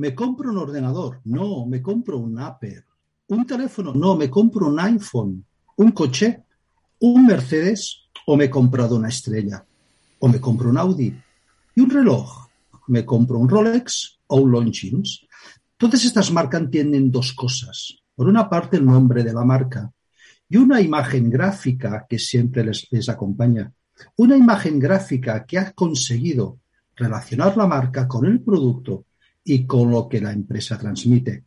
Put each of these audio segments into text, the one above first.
me compro un ordenador, no, me compro un Apple. Un teléfono, no, me compro un iPhone. Un coche, un Mercedes o me he comprado una estrella. O me compro un Audi. Y un reloj, me compro un Rolex o un Longines. Todas estas marcas tienen dos cosas. Por una parte, el nombre de la marca y una imagen gráfica que siempre les, les acompaña. Una imagen gráfica que ha conseguido relacionar la marca con el producto y con lo que la empresa transmite.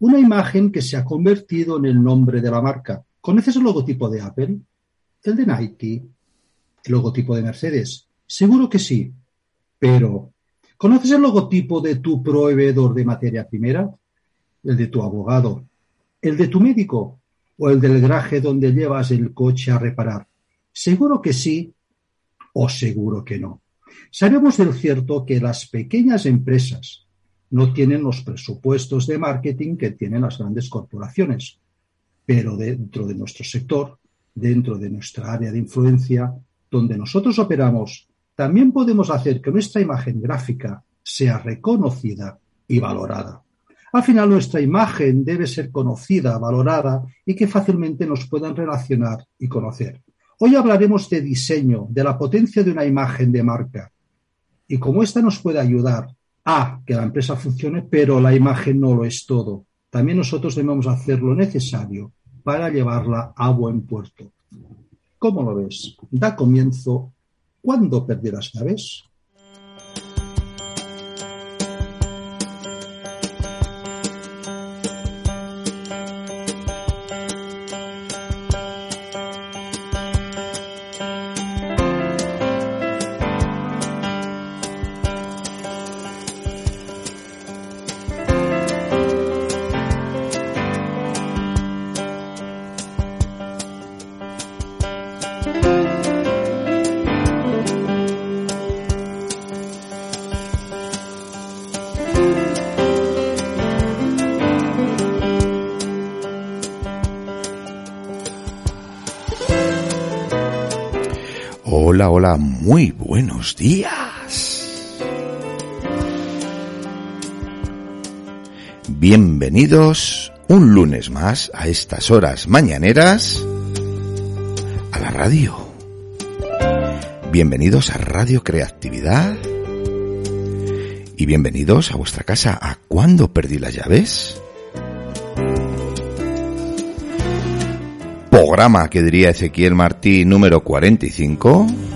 Una imagen que se ha convertido en el nombre de la marca. ¿Conoces el logotipo de Apple? ¿El de Nike? ¿El logotipo de Mercedes? Seguro que sí. Pero, ¿conoces el logotipo de tu proveedor de materia primera? ¿El de tu abogado? ¿El de tu médico? ¿O el del garaje donde llevas el coche a reparar? Seguro que sí o seguro que no. Sabemos del cierto que las pequeñas empresas no tienen los presupuestos de marketing que tienen las grandes corporaciones, pero dentro de nuestro sector, dentro de nuestra área de influencia, donde nosotros operamos, también podemos hacer que nuestra imagen gráfica sea reconocida y valorada. Al final, nuestra imagen debe ser conocida, valorada y que fácilmente nos puedan relacionar y conocer. Hoy hablaremos de diseño, de la potencia de una imagen de marca y cómo esta nos puede ayudar a que la empresa funcione, pero la imagen no lo es todo. También nosotros debemos hacer lo necesario para llevarla a buen puerto. ¿Cómo lo ves? Da comienzo cuando perdí las llaves. Hola, muy buenos días. Bienvenidos un lunes más a estas horas mañaneras a la radio. Bienvenidos a Radio Creatividad y bienvenidos a vuestra casa a ¿Cuándo perdí las llaves? Programa que diría Ezequiel Martí número 45.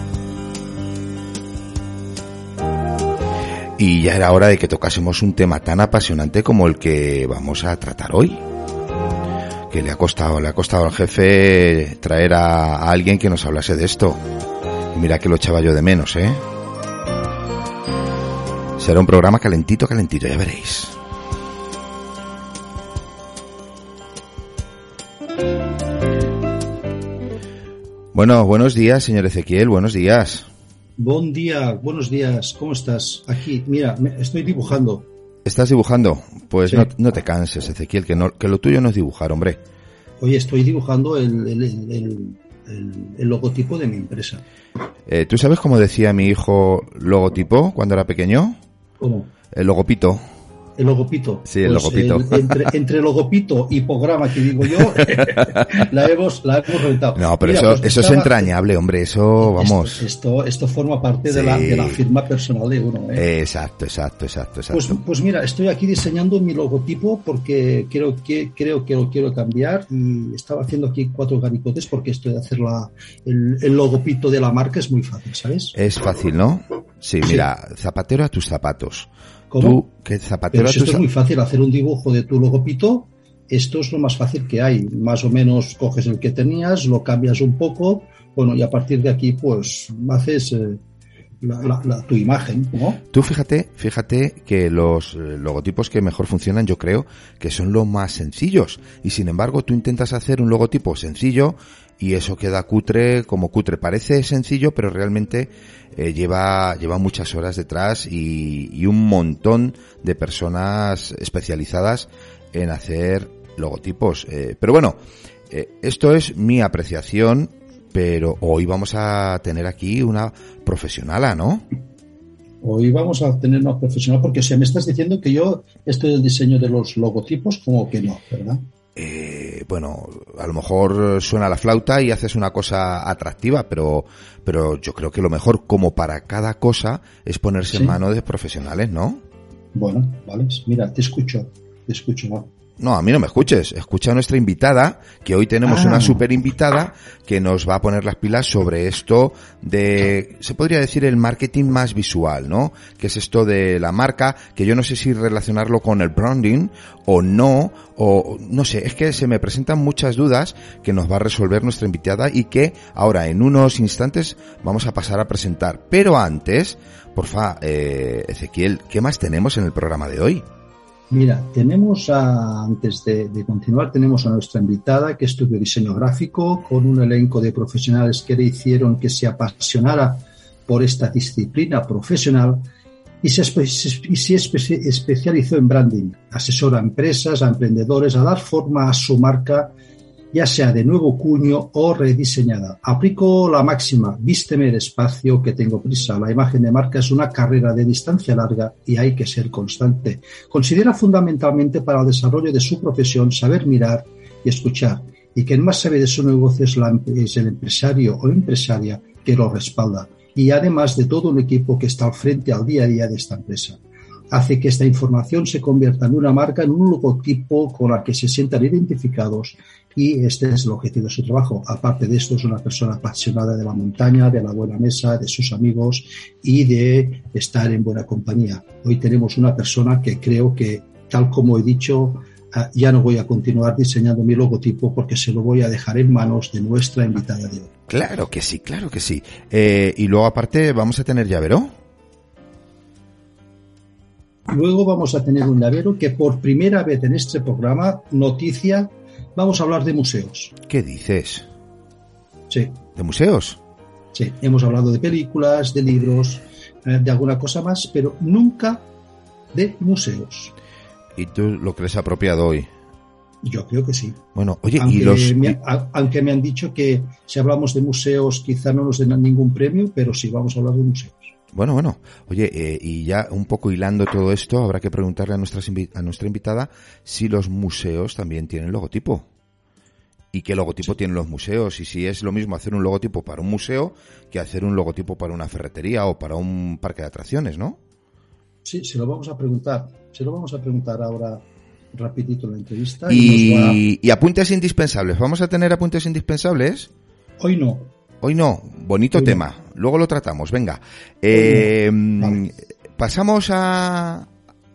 Y ya era hora de que tocásemos un tema tan apasionante como el que vamos a tratar hoy. Que le ha costado, le ha costado al jefe traer a, alguien que nos hablase de esto. Y mira que lo echaba yo de menos, ¿eh? Será un programa calentito, calentito, ya veréis. Bueno, buenos días, señor Ezequiel, buenos días. Buen día, buenos días, ¿cómo estás? Aquí, mira, estoy dibujando. ¿Estás dibujando? Pues no, te canses, Ezequiel, que, no, que lo tuyo no es dibujar, hombre. Oye, estoy dibujando el, logotipo de mi empresa. Eh, ¿Tú sabes cómo decía mi hijo logotipo cuando era pequeño? ¿Cómo? El logopito. El logopito. Sí, el pues, logopito. entre, entre, logopito y programa que digo yo, la hemos, la hemos reventado. No, pero eso, pues eso es entrañable, hombre, eso, vamos. Esto, esto, forma parte de, la, de, la, firma personal de uno. ¿eh? Exacto, exacto, exacto, pues, exacto. Pues, mira, estoy aquí diseñando mi logotipo porque creo que, creo que lo quiero cambiar y estaba haciendo aquí cuatro ganicotes porque esto de hacer la, el, el logopito de la marca es muy fácil, ¿sabes? Es fácil, ¿no? Sí, mira, zapatero a tus zapatos. ¿Cómo? Tú, zapatero esto es muy fácil, hacer un dibujo de tu logopito, esto es lo más fácil que hay. Más o menos coges el que tenías, lo cambias un poco, bueno, y a partir de aquí, pues, haces eh, la, tu imagen, ¿no? Tú fíjate, fíjate que los eh, logotipos que mejor funcionan, yo creo, que son los más sencillos. Y sin embargo, tú intentas hacer un logotipo sencillo y eso queda cutre como cutre. Parece sencillo, pero realmente eh, lleva, lleva muchas horas detrás y, un montón de personas especializadas en hacer logotipos. Eh, pero bueno, eh, esto es mi apreciación, pero hoy vamos a tener aquí una profesional, ¿no? Hoy vamos a tener una profesional porque si me estás diciendo que yo estoy del diseño de los logotipos, como que no, ¿verdad? Eh, bueno, a lo mejor suena la flauta y haces una cosa atractiva, pero, pero yo creo que lo mejor, como para cada cosa, es ponerse en manos de profesionales, ¿no? Bueno, vale, mira, te escucho, te escucho. No, a mí no me escuches. Escucha a nuestra invitada, que hoy tenemos una ah. super invitada que nos va a poner las pilas sobre esto de, se podría decir, el marketing más visual, ¿no? Que es esto de la marca, que yo no sé si relacionarlo con el branding o no, o no sé, es que se me presentan muchas dudas que nos va a resolver nuestra invitada y que ahora en unos instantes vamos a pasar a presentar. Pero antes, porfa, eh, Ezequiel, ¿qué más tenemos en el programa de hoy? Mira, tenemos a, antes de, continuar, tenemos a nuestra invitada que estudió diseño gráfico con un elenco de profesionales que le hicieron que se apasionara por esta disciplina profesional y se, especializó en branding. Asesora a empresas, a emprendedores a dar forma a su marca ya sea de nuevo cuño o rediseñada. Aplico la máxima, vísteme el espacio que tengo prisa. La imagen de marca es una carrera de distancia larga y hay que ser constante. Considera fundamentalmente para el desarrollo de su profesión saber mirar y escuchar. Y quien más sabe de su negocio es, es el empresario o empresaria que lo respalda. Y además de todo un equipo que está al frente al día a día de esta empresa hace que esta información se convierta en una marca, en un logotipo con la que se sientan identificados y este es el objetivo de su trabajo. Aparte de esto, es una persona apasionada de la montaña, de la buena mesa, de sus amigos y de estar en buena compañía. Hoy tenemos una persona que creo que, tal como he dicho, ah, ya no voy a continuar diseñando mi logotipo porque se lo voy a dejar en manos de nuestra invitada de hoy. Claro que sí, claro que sí. Eh, y luego aparte vamos a tener llavero. Luego vamos a tener un llavero que por primera vez en este programa noticia vamos a hablar de museos. ¿Qué dices? Sí. ¿De museos? Sí, hemos hablado de películas, de libros, eh, de alguna cosa más, pero nunca de museos. ¿Y tú lo crees apropiado hoy? Yo creo que sí. Bueno, oye, y los... aunque me han dicho que si hablamos de museos quizá no nos den ningún premio, pero sí vamos a hablar de museos. Bueno, bueno. Oye, eh, y ya un poco hilando todo esto, habrá que preguntarle a, nuestra a nuestra invitada si los museos también tienen logotipo. ¿Y qué logotipo tienen los museos? Y si es lo mismo hacer un logotipo para un museo que hacer un logotipo para una ferretería o para un parque de atracciones, ¿no? Sí, se lo vamos a preguntar. Se lo vamos a preguntar ahora rapidito en la entrevista. Y, y apuntes indispensables. ¿Vamos a tener apuntes indispensables? Hoy no. Hoy no, bonito tema. Luego lo tratamos, venga. Eh, pasamos a...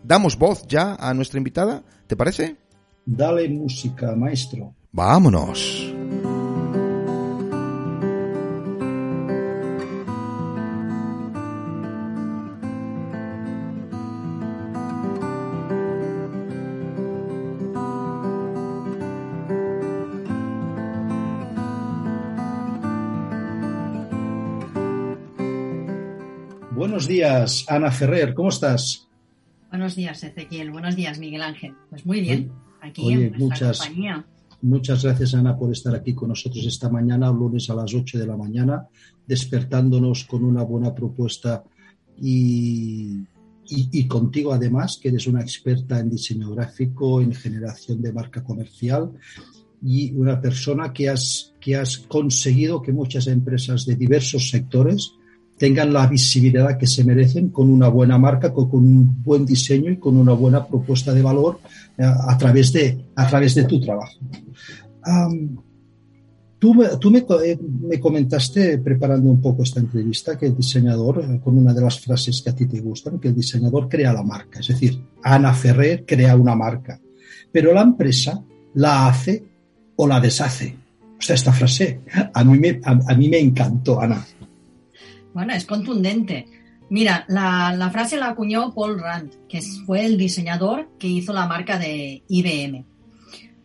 Damos voz ya a nuestra invitada, ¿te parece? Dale música, maestro. Vámonos. Días, Ana Ferrer, ¿cómo estás? Buenos días, Ezequiel. Buenos días, Miguel Ángel. Pues muy bien, aquí en muchas, compañía. Muchas gracias, Ana, por estar aquí con nosotros esta mañana, lunes a las 8 de la mañana, despertándonos con una buena propuesta y, y, contigo, además, que eres una experta en diseño gráfico, en generación de marca comercial y una persona que has, que has conseguido que muchas empresas de diversos sectores tengan la visibilidad que se merecen con una buena marca, con, un buen diseño y con una buena propuesta de valor eh, a, través, de, a través de tu trabajo. tú, tú me, eh, me, comentaste, preparando un poco esta entrevista, que el diseñador, eh, con una de las frases que a ti te gustan, que el diseñador crea la marca. Es decir, Ana Ferrer crea una marca, pero la empresa la hace o la deshace. O sea, esta frase a mí me, a mí me encantó, Ana. Bueno, es contundente. Mira, la, frase la acuñó Paul Rand, que fue el diseñador que hizo la marca de IBM,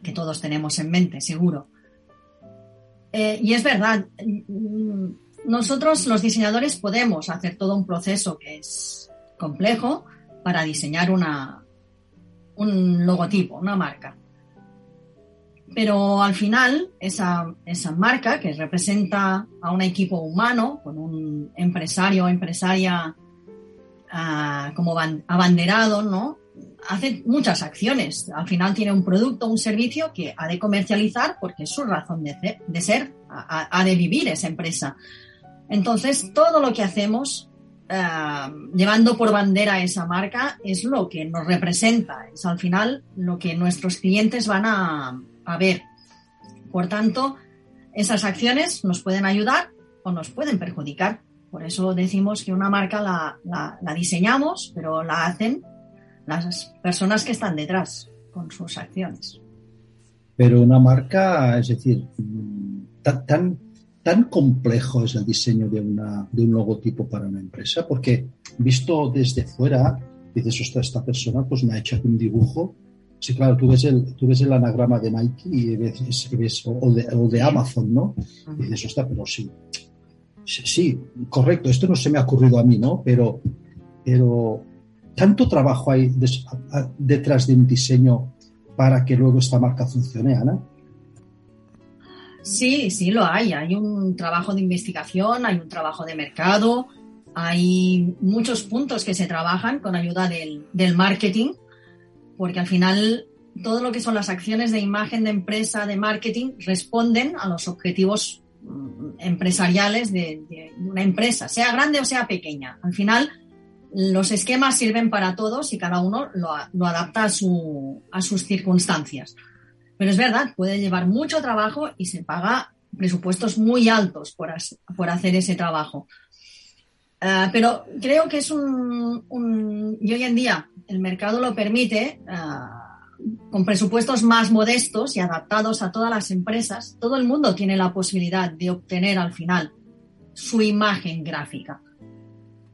que todos tenemos en mente, seguro. Eh, y es verdad, mm, nosotros los diseñadores podemos hacer todo un proceso que es complejo para diseñar una, un logotipo, una marca. Pero al final, esa, esa marca que representa a un equipo humano, con un empresario o empresaria ah, como abanderado, ¿no? Hace muchas acciones. Al final tiene un producto, un servicio que ha de comercializar porque es su razón de ser, ha, de vivir esa empresa. Entonces, todo lo que hacemos ah, llevando por bandera esa marca es lo que nos representa, es al final lo que nuestros clientes van a, a ver. Por tanto, esas acciones nos pueden ayudar o nos pueden perjudicar. Por eso decimos que una marca la, diseñamos, pero la hacen las personas que están detrás con sus acciones. Pero una marca, es decir, tan, tan, complejo es el diseño de, una, de un logotipo para una empresa, porque visto desde fuera, dices, ostras, esta persona pues me ha hecho un dibujo Sí, claro, tú ves el, tú ves el anagrama de Nike y ves, o, de, Amazon, ¿no? Y dices, está, pero sí. Sí, correcto, esto no se me ha ocurrido a mí, ¿no? Pero, pero tanto trabajo hay detrás de un diseño para que luego esta marca funcione, Ana. Sí, sí lo hay. Hay un trabajo de investigación, hay un trabajo de mercado, hay muchos puntos que se trabajan con ayuda del, del marketing porque al final todo lo que son las acciones de imagen de empresa, de marketing, responden a los objetivos mm, empresariales de, una empresa, sea grande o sea pequeña. Al final, los esquemas sirven para todos y cada uno lo, adapta a, sus circunstancias. Pero es verdad, puede llevar mucho trabajo y se paga presupuestos muy altos por, hacer ese trabajo. Ah, pero creo que es un, Y hoy en día el mercado lo permite, ah, con presupuestos más modestos y adaptados a todas las empresas, todo el mundo tiene la posibilidad de obtener al final su imagen gráfica.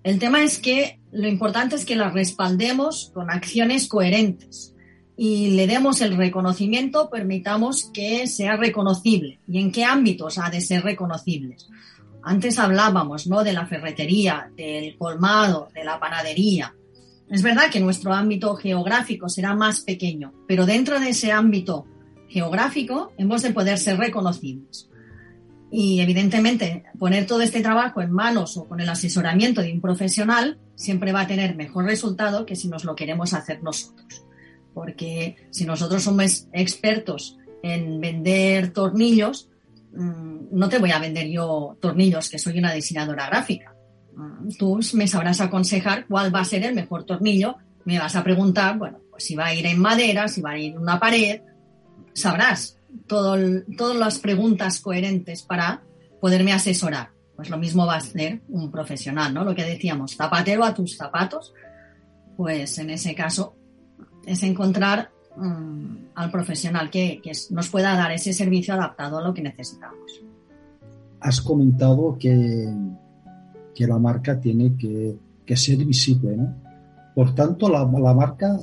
El tema es que lo importante es que la respaldemos con acciones coherentes y le demos el reconocimiento, permitamos que sea reconocible y en qué ámbitos ha de ser reconocible. Antes hablábamos ¿no? de la ferretería, del colmado, de la panadería. Es verdad que nuestro ámbito geográfico será más pequeño, pero dentro de ese ámbito geográfico hemos de poder ser reconocibles. Y evidentemente poner todo este trabajo en manos o con el asesoramiento de un profesional siempre va a tener mejor resultado que si nos lo queremos hacer nosotros. Porque si nosotros somos expertos en vender tornillos, Mm, no te voy a vender yo tornillos, que soy una diseñadora gráfica. Mm, tú me sabrás aconsejar cuál va a ser el mejor tornillo. Me vas a preguntar, bueno, pues si va a ir en madera, si va a ir en una pared. Sabrás todo todas las preguntas coherentes para poderme asesorar. Pues lo mismo va a hacer un profesional, ¿no? Lo que decíamos, zapatero a tus zapatos. Pues en ese caso es encontrar Mm, al profesional que, nos pueda dar ese servicio adaptado a lo que necesitamos. Has comentado que, que la marca tiene que, ser visible, ¿no? Por tanto, la, marca,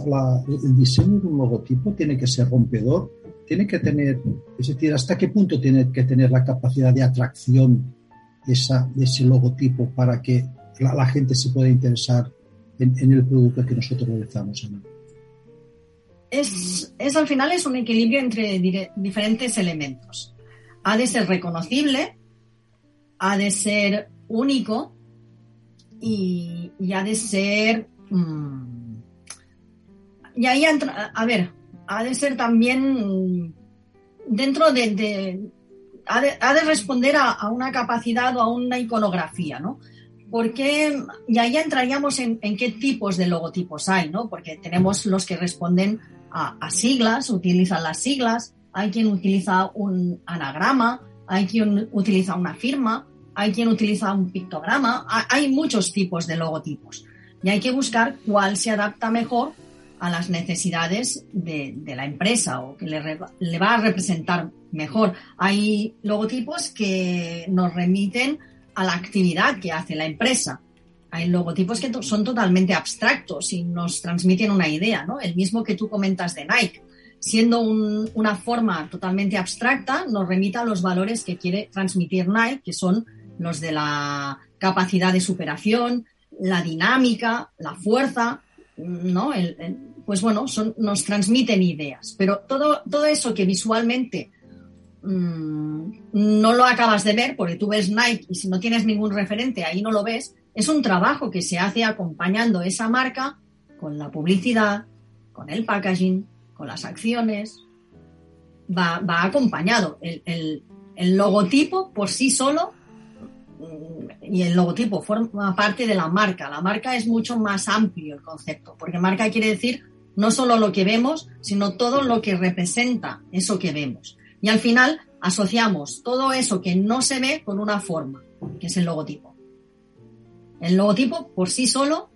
el diseño de un logotipo tiene que ser rompedor, tiene que tener, es decir, hasta qué punto tiene que tener la capacidad de atracción esa, ese logotipo para que la, gente se pueda interesar en, el producto que nosotros realizamos. ¿no? es, al final es un equilibrio entre diferentes elementos. Ha de ser reconocible, ha de ser único y, ha de ser... Mm, y ahí, a ver, ha de ser también dentro de... ha, de responder a, una capacidad o a una iconografía, ¿no? Porque, y ahí entraríamos en, en, qué tipos de logotipos hay, ¿no? Porque tenemos los que responden a, siglas, utilizan las siglas, hay quien utiliza un anagrama, hay quien utiliza una firma, hay quien utiliza un pictograma, hay muchos tipos de logotipos y hay que buscar cuál se adapta mejor a las necesidades de, la empresa o que le, va a representar mejor. Hay logotipos que nos remiten a la actividad que hace la empresa hay logotipos que son totalmente abstractos y nos transmiten una idea, ¿no? El mismo que tú comentas de Nike. Siendo una forma totalmente abstracta, nos remita a los valores que quiere transmitir Nike, que son los de la capacidad de superación, la dinámica, la fuerza, ¿no? pues bueno, nos transmiten ideas. Pero todo, todo eso que visualmente mm, no lo acabas de ver, porque tú ves Nike y si no tienes ningún referente ahí no lo ves, es un trabajo que se hace acompañando esa marca con la publicidad, con el packaging, con las acciones. Va, va acompañado. El, el, el logotipo por sí solo y el logotipo forma parte de la marca. La marca es mucho más amplio el concepto, porque marca quiere decir no solo lo que vemos, sino todo lo que representa eso que vemos. Y al final asociamos todo eso que no se ve con una forma, que es el logotipo. El logotipo por sí solo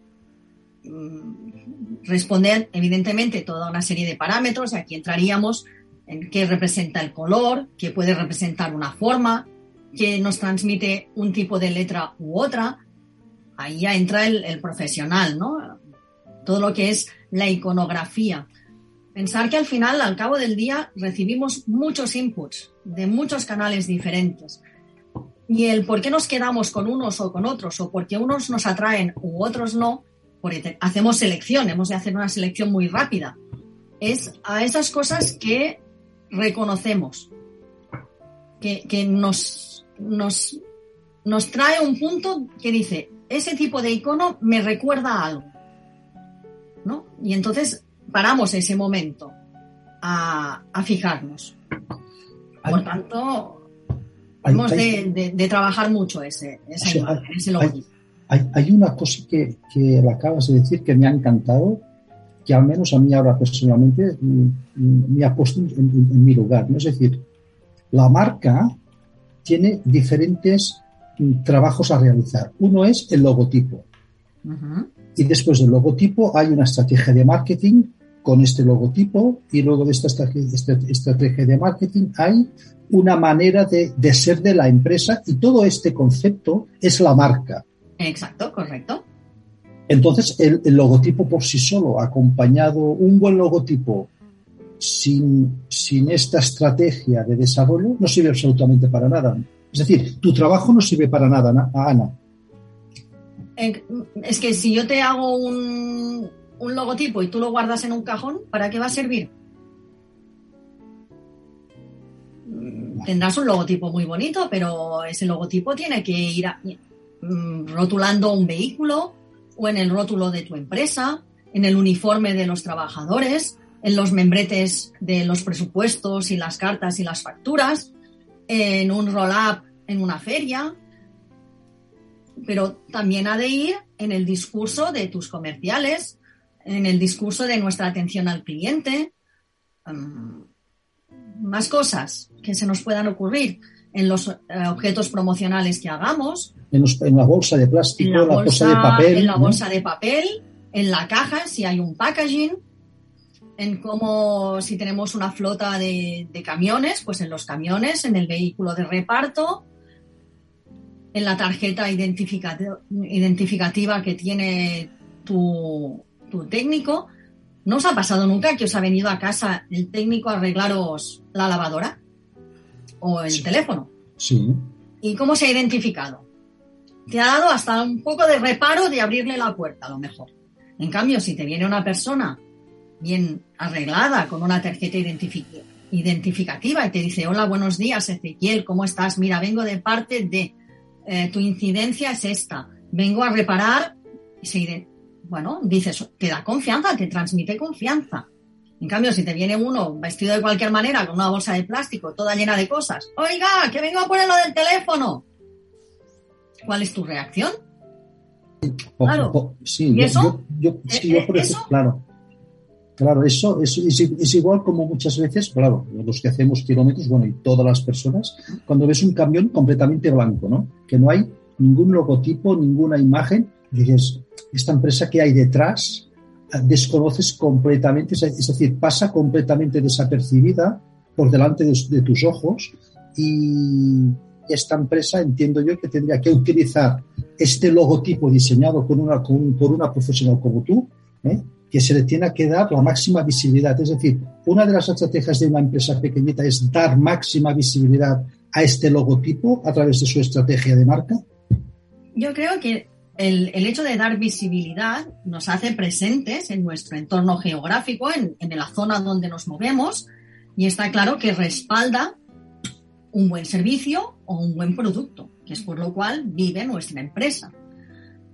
mm, responde evidentemente toda una serie de parámetros. Aquí entraríamos en qué representa el color, qué puede representar una forma, que nos transmite un tipo de letra u otra. Ahí ya entra el, profesional, ¿no? Todo lo que es la iconografía. Pensar que al final, al cabo del día, recibimos muchos inputs de muchos canales diferentes. Y el por qué nos quedamos con unos o con otros, o porque unos nos atraen u otros no, porque hacemos selección, hemos de hacer una selección muy rápida. Es a esas cosas que reconocemos, que, que nos, nos, nos trae un punto que dice, ese tipo de icono me recuerda a algo. ¿no? Y entonces paramos ese momento a, a fijarnos. Por tanto, hay, hemos hay, de, de, de, trabajar mucho ese, esa sí, imagen, hay, ese logotipo. Hay, una cosa que, que acabas de decir que me ha encantado, que al menos a mí ahora personalmente me ha puesto en, en, en mi lugar. ¿no? Es decir, la marca tiene diferentes trabajos a realizar. Uno es el logotipo. Uh -huh. Y después del logotipo hay una estrategia de marketing con este logotipo y luego de esta estrategia de marketing hay una manera de, de ser de la empresa y todo este concepto es la marca. Exacto, correcto. Entonces, el, el, logotipo por sí solo, acompañado, un buen logotipo sin, sin esta estrategia de desarrollo, no sirve absolutamente para nada. Es decir, tu trabajo no sirve para nada, Ana. Es que si yo te hago un, un logotipo y tú lo guardas en un cajón, ¿para qué va a servir? Tendrás un logotipo muy bonito, pero ese logotipo tiene que ir mm, rotulando un vehículo o en el rótulo de tu empresa, en el uniforme de los trabajadores, en los membretes de los presupuestos y las cartas y las facturas, en un roll-up en una feria, pero también ha de ir en el discurso de tus comerciales, en el discurso de nuestra atención al cliente, um, más cosas que se nos puedan ocurrir en los uh, objetos promocionales que hagamos. En, los, en, la bolsa de plástico, en la, bolsa, bolsa de papel. En la ¿no? bolsa de papel, en la caja, si hay un packaging, en cómo si tenemos una flota de, de camiones, pues en los camiones, en el vehículo de reparto, en la tarjeta identificativa que tiene tu, tu, técnico. ¿No os ha pasado nunca que os ha venido a casa el técnico a arreglaros la lavadora? ¿O el sí. teléfono? Sí. ¿Y cómo se ha identificado? Te ha dado hasta un poco de reparo de abrirle la puerta, a lo mejor. En cambio, si te viene una persona bien arreglada, con una tarjeta identificativa y te dice, hola, buenos días, Ezequiel, ¿cómo estás? Mira, vengo de parte de eh, tu incidencia es esta, vengo a reparar, y se, bueno, dices, te da confianza, te transmite confianza. En cambio, si te viene uno vestido de cualquier manera, con una bolsa de plástico toda llena de cosas, oiga, que vengo a poner lo del teléfono. ¿Cuál es tu reacción? Claro. Sí, ¿Y eso? Yo, yo, sí, yo por eso, claro. Claro, eso es, igual como muchas veces, claro, los que hacemos kilómetros, bueno, y todas las personas, cuando ves un camión completamente blanco, ¿no? Que no hay ningún logotipo, ninguna imagen, dices, esta empresa que hay detrás, desconoces completamente, es decir, pasa completamente desapercibida por delante de, tus ojos y esta empresa entiendo yo que tendría que utilizar este logotipo diseñado por una profesional como tú, ¿eh? Que se le tiene que dar la máxima visibilidad. Es decir, una de las estrategias de una empresa pequeñita es dar máxima visibilidad a este logotipo a través de su estrategia de marca. Yo creo que el, el hecho de dar visibilidad nos hace presentes en nuestro entorno geográfico, en, en la zona donde nos movemos, y está claro que respalda un buen servicio o un buen producto, que es por lo cual vive nuestra empresa.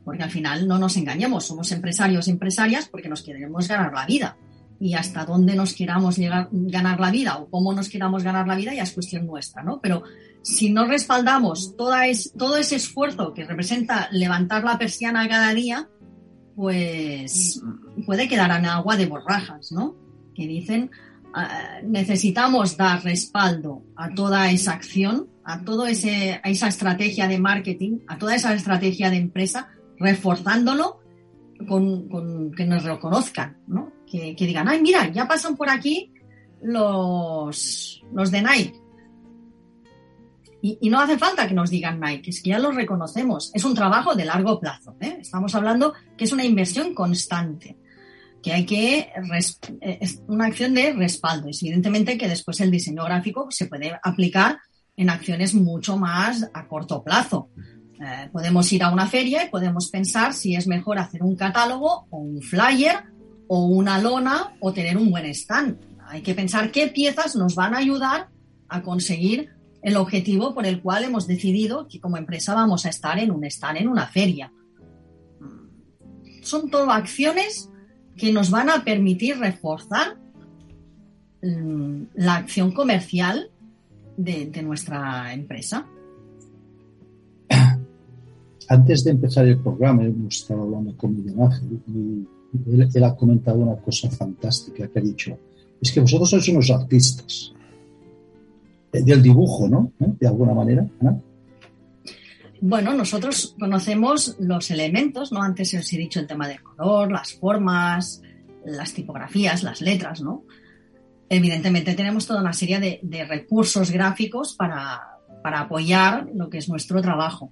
Porque al final no nos engañemos, somos empresarios y empresarias porque nos queremos ganar la vida. Y hasta dónde nos queramos llegar, ganar la vida o cómo nos queramos ganar la vida ya es cuestión nuestra, ¿no? Pero si no respaldamos toda es, todo ese esfuerzo que representa levantar la persiana cada día, pues puede quedar en agua de borrajas, ¿no? Que dicen, ah, necesitamos dar respaldo a toda esa acción, a toda esa estrategia de marketing, a toda esa estrategia de empresa, reforzándolo con, que nos reconozcan, ¿no? Que, digan, ay, mira, ya pasan por aquí los, los de Nike. Y, no hace falta que nos digan Nike, es que ya los reconocemos. Es un trabajo de largo plazo. ¿eh? Estamos hablando que es una inversión constante, que hay que. Eh, es una acción de respaldo. Es evidentemente que después el diseño gráfico se puede aplicar en acciones mucho más a corto plazo. Eh, podemos ir a una feria y podemos pensar si es mejor hacer un catálogo o un flyer o una lona o tener un buen stand. Hay que pensar qué piezas nos van a ayudar a conseguir el objetivo por el cual hemos decidido que como empresa vamos a estar en un stand en una feria. Son todo acciones que nos van a permitir reforzar mm, la acción comercial de nuestra empresa antes de empezar el programa, hemos estado hablando con Miguel Ángel y él, ha comentado una cosa fantástica que ha dicho, es que vosotros sois unos artistas eh, del dibujo, ¿no? ¿Eh? De alguna manera, Bueno, nosotros conocemos los elementos, ¿no? Antes os he dicho el tema del color, las formas, las tipografías, las letras, ¿no? Evidentemente tenemos toda una serie de, de recursos gráficos para, para apoyar lo que es nuestro trabajo.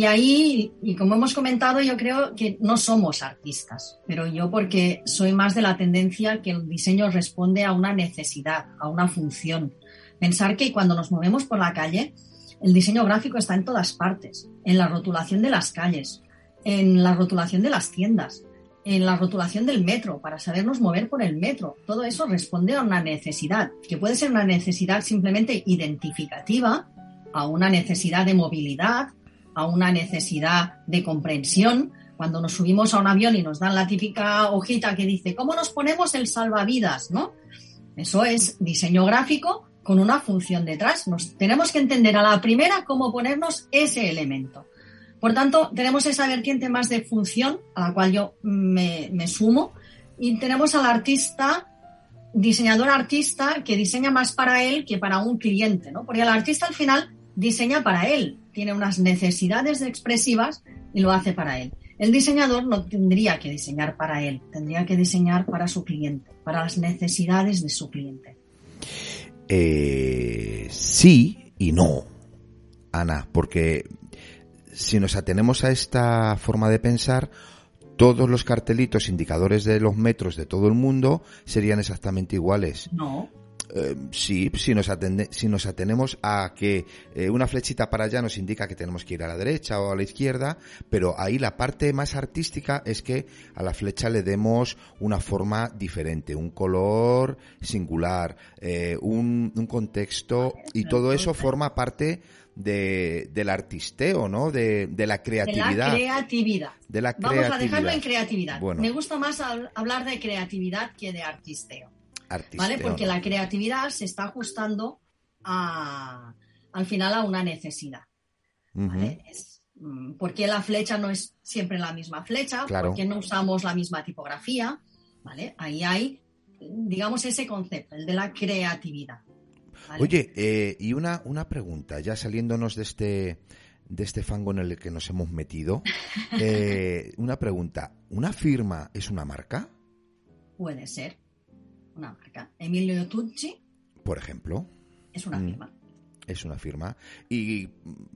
Y ahí, y como hemos comentado, yo creo que no somos artistas, pero yo porque soy más de la tendencia que el diseño responde a una necesidad, a una función. Pensar que cuando nos movemos por la calle, el diseño gráfico está en todas partes, en la rotulación de las calles, en la rotulación de las tiendas, en la rotulación del metro, para sabernos mover por el metro. Todo eso responde a una necesidad, que puede ser una necesidad simplemente identificativa, a una necesidad de movilidad, a una necesidad de comprensión. Cuando nos subimos a un avión y nos dan la típica hojita que dice, ¿cómo nos ponemos el salvavidas? ¿no? Eso es diseño gráfico con una función detrás. Nos tenemos que entender a la primera cómo ponernos ese elemento. Por tanto, tenemos esa vertiente más de función a la cual yo me, me sumo y tenemos al artista, diseñador artista, que diseña más para él que para un cliente, ¿no? Porque el artista al final diseña para él, tiene unas necesidades expresivas y lo hace para él. El diseñador no tendría que diseñar para él, tendría que diseñar para su cliente, para las necesidades de su cliente. Eh, sí y no, Ana, porque si nos atenemos a esta forma de pensar, todos los cartelitos indicadores de los metros de todo el mundo serían exactamente iguales. No. Eh, sí, si nos, si nos atenemos a que eh, una flechita para allá nos indica que tenemos que ir a la derecha o a la izquierda, pero ahí la parte más artística es que a la flecha le demos una forma diferente, un color singular, eh, un, contexto y todo eso forma parte de, del artisteo, ¿no? De, la creatividad. De la creatividad. De la Vamos a dejarlo en creatividad. Me gusta más hablar de creatividad que de artisteo. ¿Vale? Porque la creatividad se está ajustando a, al final a una necesidad. Mm, ¿Por qué la flecha no es siempre la misma flecha? ¿Por qué no usamos la misma tipografía? ¿Vale? Ahí hay, digamos, ese concepto, el de la creatividad. Oye, eh, y una, una pregunta, ya saliéndonos de este, de este fango en el que nos hemos metido, eh, una pregunta, ¿una firma es una marca? Puede ser una marca. Emilio Tucci. Por ejemplo. Es una mm. firma. Es una firma. ¿Y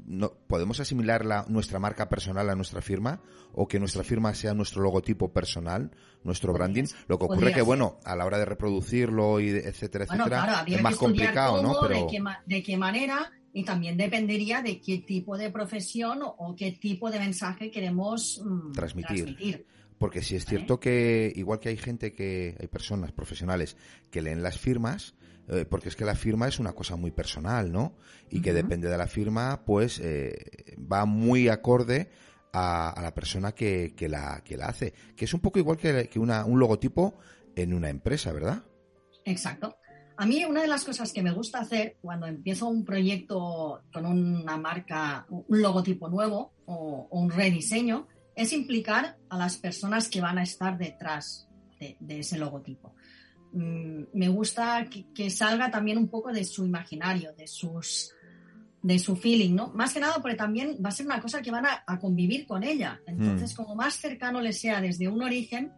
no, podemos asimilar la, nuestra marca personal a nuestra firma? ¿O que nuestra firma sea nuestro logotipo personal, nuestro branding? Lo que ocurre que, bueno, a la hora de reproducirlo y etcétera, etcétera, es más complicado, ¿no? Pero... De qué, manera y también dependería de qué tipo de profesión o, qué tipo de mensaje queremos mm, transmitir. Porque si es cierto que, igual que hay gente que, hay personas profesionales que leen las firmas, eh, porque es que la firma es una cosa muy personal, ¿no? Y que depende de la firma, pues eh, va muy acorde a, la persona que, que, la, que la hace, que es un poco igual que, que una, un logotipo en una empresa, ¿verdad? Exacto. A mí una de las cosas que me gusta hacer cuando empiezo un proyecto con una marca, un logotipo nuevo o, un rediseño, es implicar a las personas que van a estar detrás de, ese logotipo. Mm, me gusta que, salga también un poco de su imaginario, de sus de su feeling, ¿no? Más que nada porque también va a ser una cosa que van a, convivir con ella. Entonces, mm. como más cercano le sea desde un origen,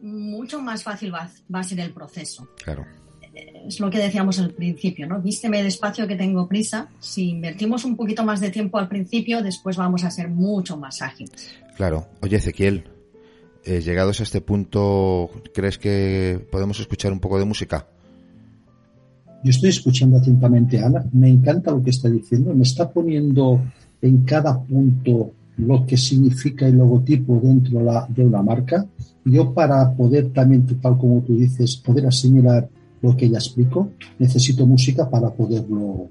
mucho más fácil va, a ser el proceso. Claro. Es lo que decíamos al principio, ¿no? Vísteme despacio que tengo prisa. Si invertimos un poquito más de tiempo al principio, después vamos a ser mucho más ágiles. Claro. Oye, Ezequiel, eh, llegados a este punto, ¿crees que podemos escuchar un poco de música? Yo estoy escuchando atentamente a Ana. Me encanta lo que está diciendo. Me está poniendo en cada punto lo que significa el logotipo dentro de una marca. Yo para poder también, tal como tú dices, poder asimilar lo que ella explico, necesito música para poderlo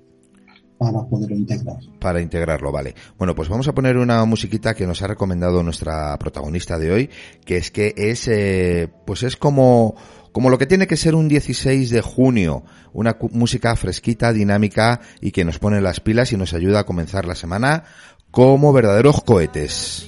para poderlo integrar. Para integrarlo, vale. Bueno, pues vamos a poner una musiquita que nos ha recomendado nuestra protagonista de hoy, que es que es, eh, pues es como, como lo que tiene que ser un 16 de junio, una música fresquita, dinámica y que nos pone las pilas y nos ayuda a comenzar la semana como verdaderos cohetes.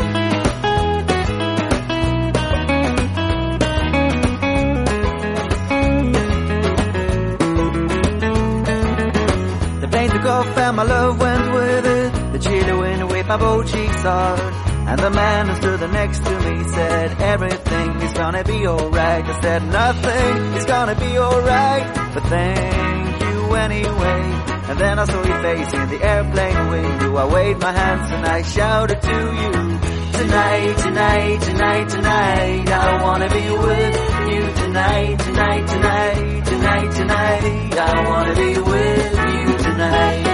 My both cheeks hard. And the man who stood next to me said, everything is gonna be alright. I said, nothing is gonna be alright. But thank you anyway. And then I saw your face in the airplane window. I waved my hands and I shouted to you. Tonight, tonight, tonight, tonight. I wanna be with you tonight, tonight, tonight, tonight, tonight. I wanna be with you tonight.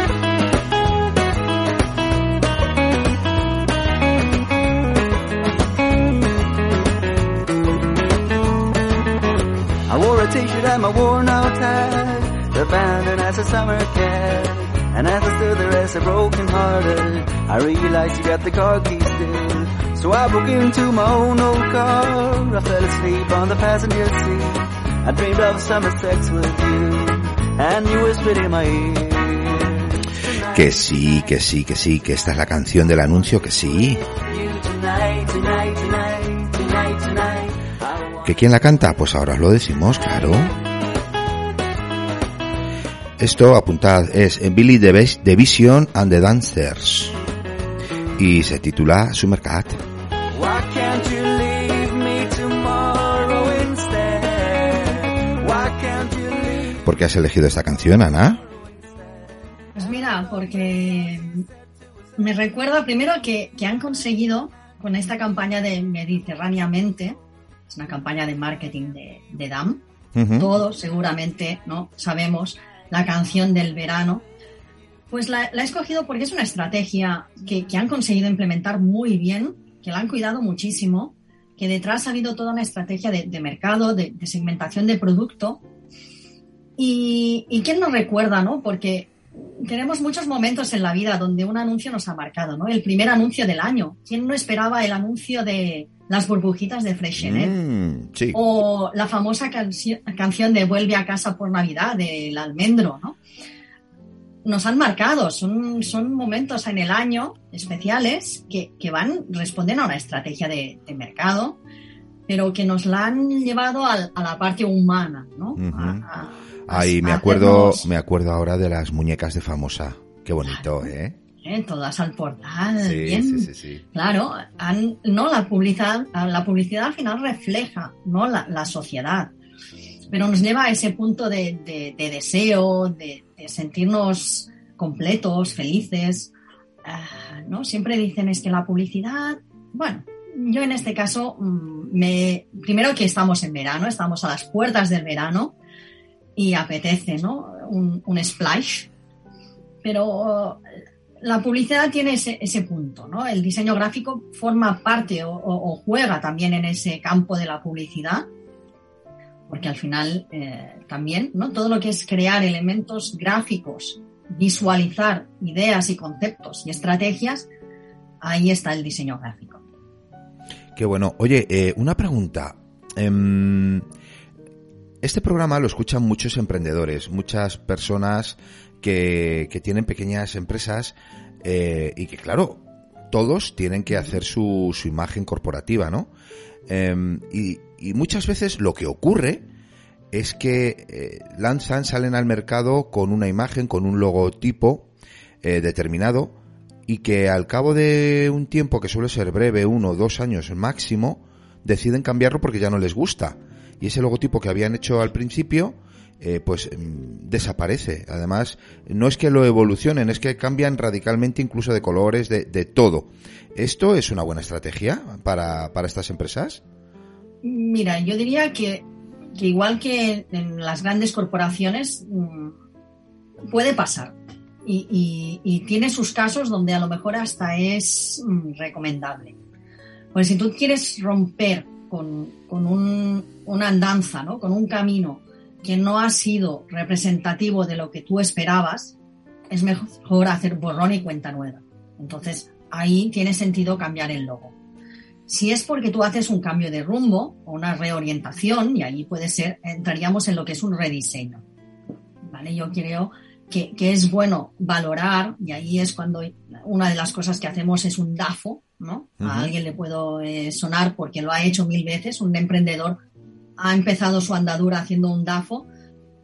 T-shirt and my worn out hat abandoned as a summer cat. And as I stood there as a broken hearted, I realized you got the car keys still. So I broke into my own old car. I fell asleep on the passenger seat. I dreamed of summer sex with you. And you whispered in my ear. Que sí, que sí, que sí, que esta es la canción del anuncio, que sí. ¿Que quién la canta? Pues ahora os lo decimos, claro. Esto, apuntad, es en Billy the, Vision and the Dancers. Y se titula Summercat. ¿Por qué has elegido esta canción, Ana? Pues mira, porque me recuerda primero que, han conseguido con esta campaña de Mediterráneamente, es una campaña de marketing de, DAM, todos seguramente no sabemos la canción del verano, pues la, he escogido porque es una estrategia que, han conseguido implementar muy bien, que la han cuidado muchísimo, que detrás ha habido toda una estrategia de, mercado, de, segmentación de producto. Y, y quién nos recuerda, ¿no? Porque tenemos muchos momentos en la vida donde un anuncio nos ha marcado, ¿no? El primer anuncio del año. ¿Quién no esperaba el anuncio de, las burbujitas de Freshenet. Mm, o la famosa canción de Vuelve a casa por Navidad del almendro, ¿no? Nos han marcado, son, son momentos en el año especiales que, van, responden a una estrategia de, mercado, pero que nos la han llevado a, la parte humana, ¿no? Ay, me acuerdo, me acuerdo ahora de las muñecas de famosa. Qué bonito, ¿eh? ¿Eh? todas al portal, bien. claro, no la publicidad, la publicidad al final refleja no la, sociedad, pero nos lleva a ese punto de, deseo, de, sentirnos completos, felices. Ah, ¿no? Siempre dicen es que la publicidad, bueno, yo en este caso, mm, me, primero que estamos en verano, estamos a las puertas del verano y apetece, ¿no? Un, un splash. Pero la publicidad tiene ese, punto, ¿no? El diseño gráfico forma parte o, juega también en ese campo de la publicidad, porque al final eh, también, ¿no? Todo lo que es crear elementos gráficos, visualizar ideas y conceptos y estrategias, ahí está el diseño gráfico. Qué bueno. Oye, eh, una pregunta. Eh, este programa lo escuchan muchos emprendedores, muchas personas que, tienen pequeñas empresas eh, y que, claro, todos tienen que hacer su, su imagen corporativa, ¿no? Y, y, muchas veces lo que ocurre es que eh, lanzan, salen al mercado con una imagen, con un logotipo eh, determinado y que al cabo de un tiempo que suele ser breve, uno o dos años máximo, deciden cambiarlo porque ya no les gusta. Y ese logotipo que habían hecho al principio, eh, pues desaparece. Además, no es que lo evolucionen, es que cambian radicalmente incluso de colores, de, todo. ¿Esto es una buena estrategia para, para estas empresas? Mira, yo diría que, que igual que en las grandes corporaciones, puede pasar. Y, y, tiene sus casos donde a lo mejor hasta es recomendable. Pues si tú quieres romper con, con un, una andanza, ¿no? con un camino que no ha sido representativo de lo que tú esperabas, es mejor hacer borrón y cuenta nueva. Entonces, ahí tiene sentido cambiar el logo. Si es porque tú haces un cambio de rumbo o una reorientación, y ahí puede ser, entraríamos en lo que es un rediseño. ¿Vale? Yo creo que, que es bueno valorar, y ahí es cuando una de las cosas que hacemos es un DAFO, ¿no? Uh -huh. A alguien le puedo eh, sonar porque lo ha hecho mil veces, un emprendedor ha empezado su andadura haciendo un DAFO,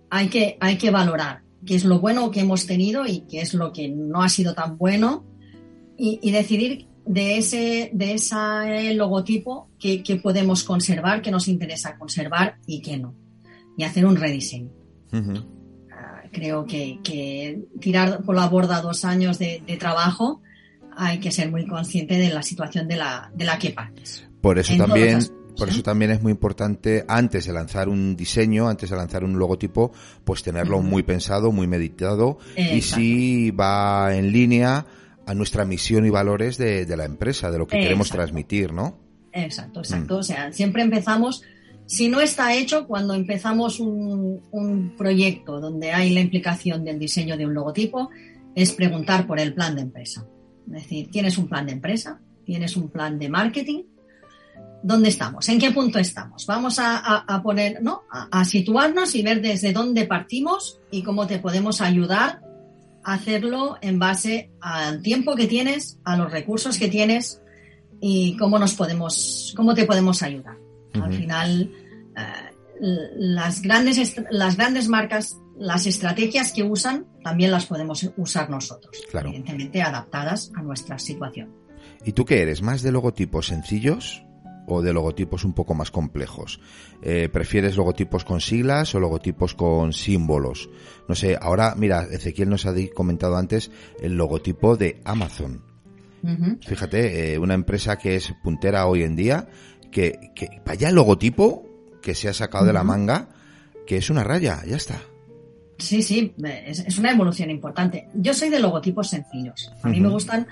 hay que, hay que valorar qué es lo bueno que hemos tenido y qué es lo que no ha sido tan bueno y, y decidir de ese, de ese logotipo que, que, podemos conservar, que nos interesa conservar y que no. Y hacer un rediseño. Uh -huh. uh, creo que, que, tirar por la borda dos años de, de, trabajo hay que ser muy consciente de la situación de la, de la que partes. Por eso también por eso también es muy importante, antes de lanzar un diseño, antes de lanzar un logotipo, pues tenerlo uh -huh. muy pensado, muy meditado, y si va en línea a nuestra misión y valores de, de la empresa, de lo que queremos transmitir, ¿no? Exacto, exacto. Mm. O sea, siempre empezamos, si no está hecho, cuando empezamos un, un proyecto donde hay la implicación del diseño de un logotipo, es preguntar por el plan de empresa. Es decir, ¿tienes un plan de empresa? ¿Tienes un plan de marketing? Dónde estamos, en qué punto estamos. Vamos a, a, a poner, ¿no? A, a, situarnos y ver desde dónde partimos y cómo te podemos ayudar a hacerlo en base al tiempo que tienes, a los recursos que tienes y cómo nos podemos, cómo te podemos ayudar. Uh -huh. Al final, eh, las grandes, las grandes marcas, las estrategias que usan, también las podemos usar nosotros, claro. evidentemente adaptadas a nuestra situación. ¿Y tú qué eres? ¿Más de logotipos sencillos o de logotipos un poco más complejos? Eh, ¿Prefieres logotipos con siglas o logotipos con símbolos? No sé, ahora, mira, Ezequiel nos ha comentado antes el logotipo de Amazon. Uh -huh. Fíjate, eh, una empresa que es puntera hoy en día, que, que vaya el logotipo que se ha sacado uh -huh. de la manga, que es una raya, ya está. Sí, sí, es, es una evolución importante. Yo soy de logotipos sencillos. A mí uh -huh. me gustan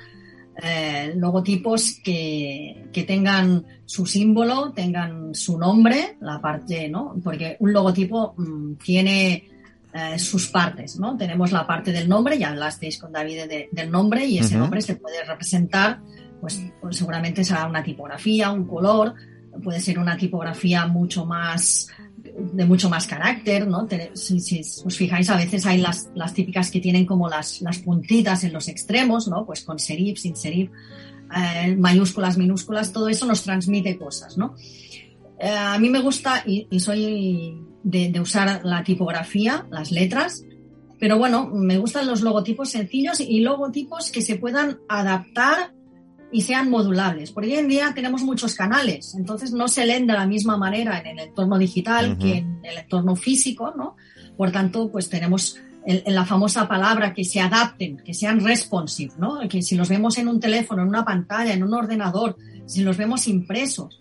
eh, logotipos que, que, tengan su símbolo, tengan su nombre, la parte, ¿no? Porque un logotipo mmm, tiene eh, sus partes, ¿no? Tenemos la parte del nombre, ya hablasteis con David de, del nombre, y ese uh -huh. nombre se puede representar, pues, pues, seguramente será una tipografía, un color, puede ser una tipografía mucho más de mucho más carácter, ¿no? Si, os fijáis, a veces hay las, las típicas que tienen como las, las, puntitas en los extremos, ¿no? Pues con serif, sin serif, eh, mayúsculas, minúsculas, todo eso nos transmite cosas, ¿no? Eh, a mí me gusta y, soy de, usar la tipografía, las letras, pero bueno, me gustan los logotipos sencillos y logotipos que se puedan adaptar y sean modulables. Porque hoy en día tenemos muchos canales, entonces no se leen de la misma manera en el entorno digital uh -huh. que en el entorno físico, ¿no? Por tanto, pues tenemos el, la famosa palabra que se adapten, que sean responsive, ¿no? Que si los vemos en un teléfono, en una pantalla, en un ordenador, si los vemos impresos,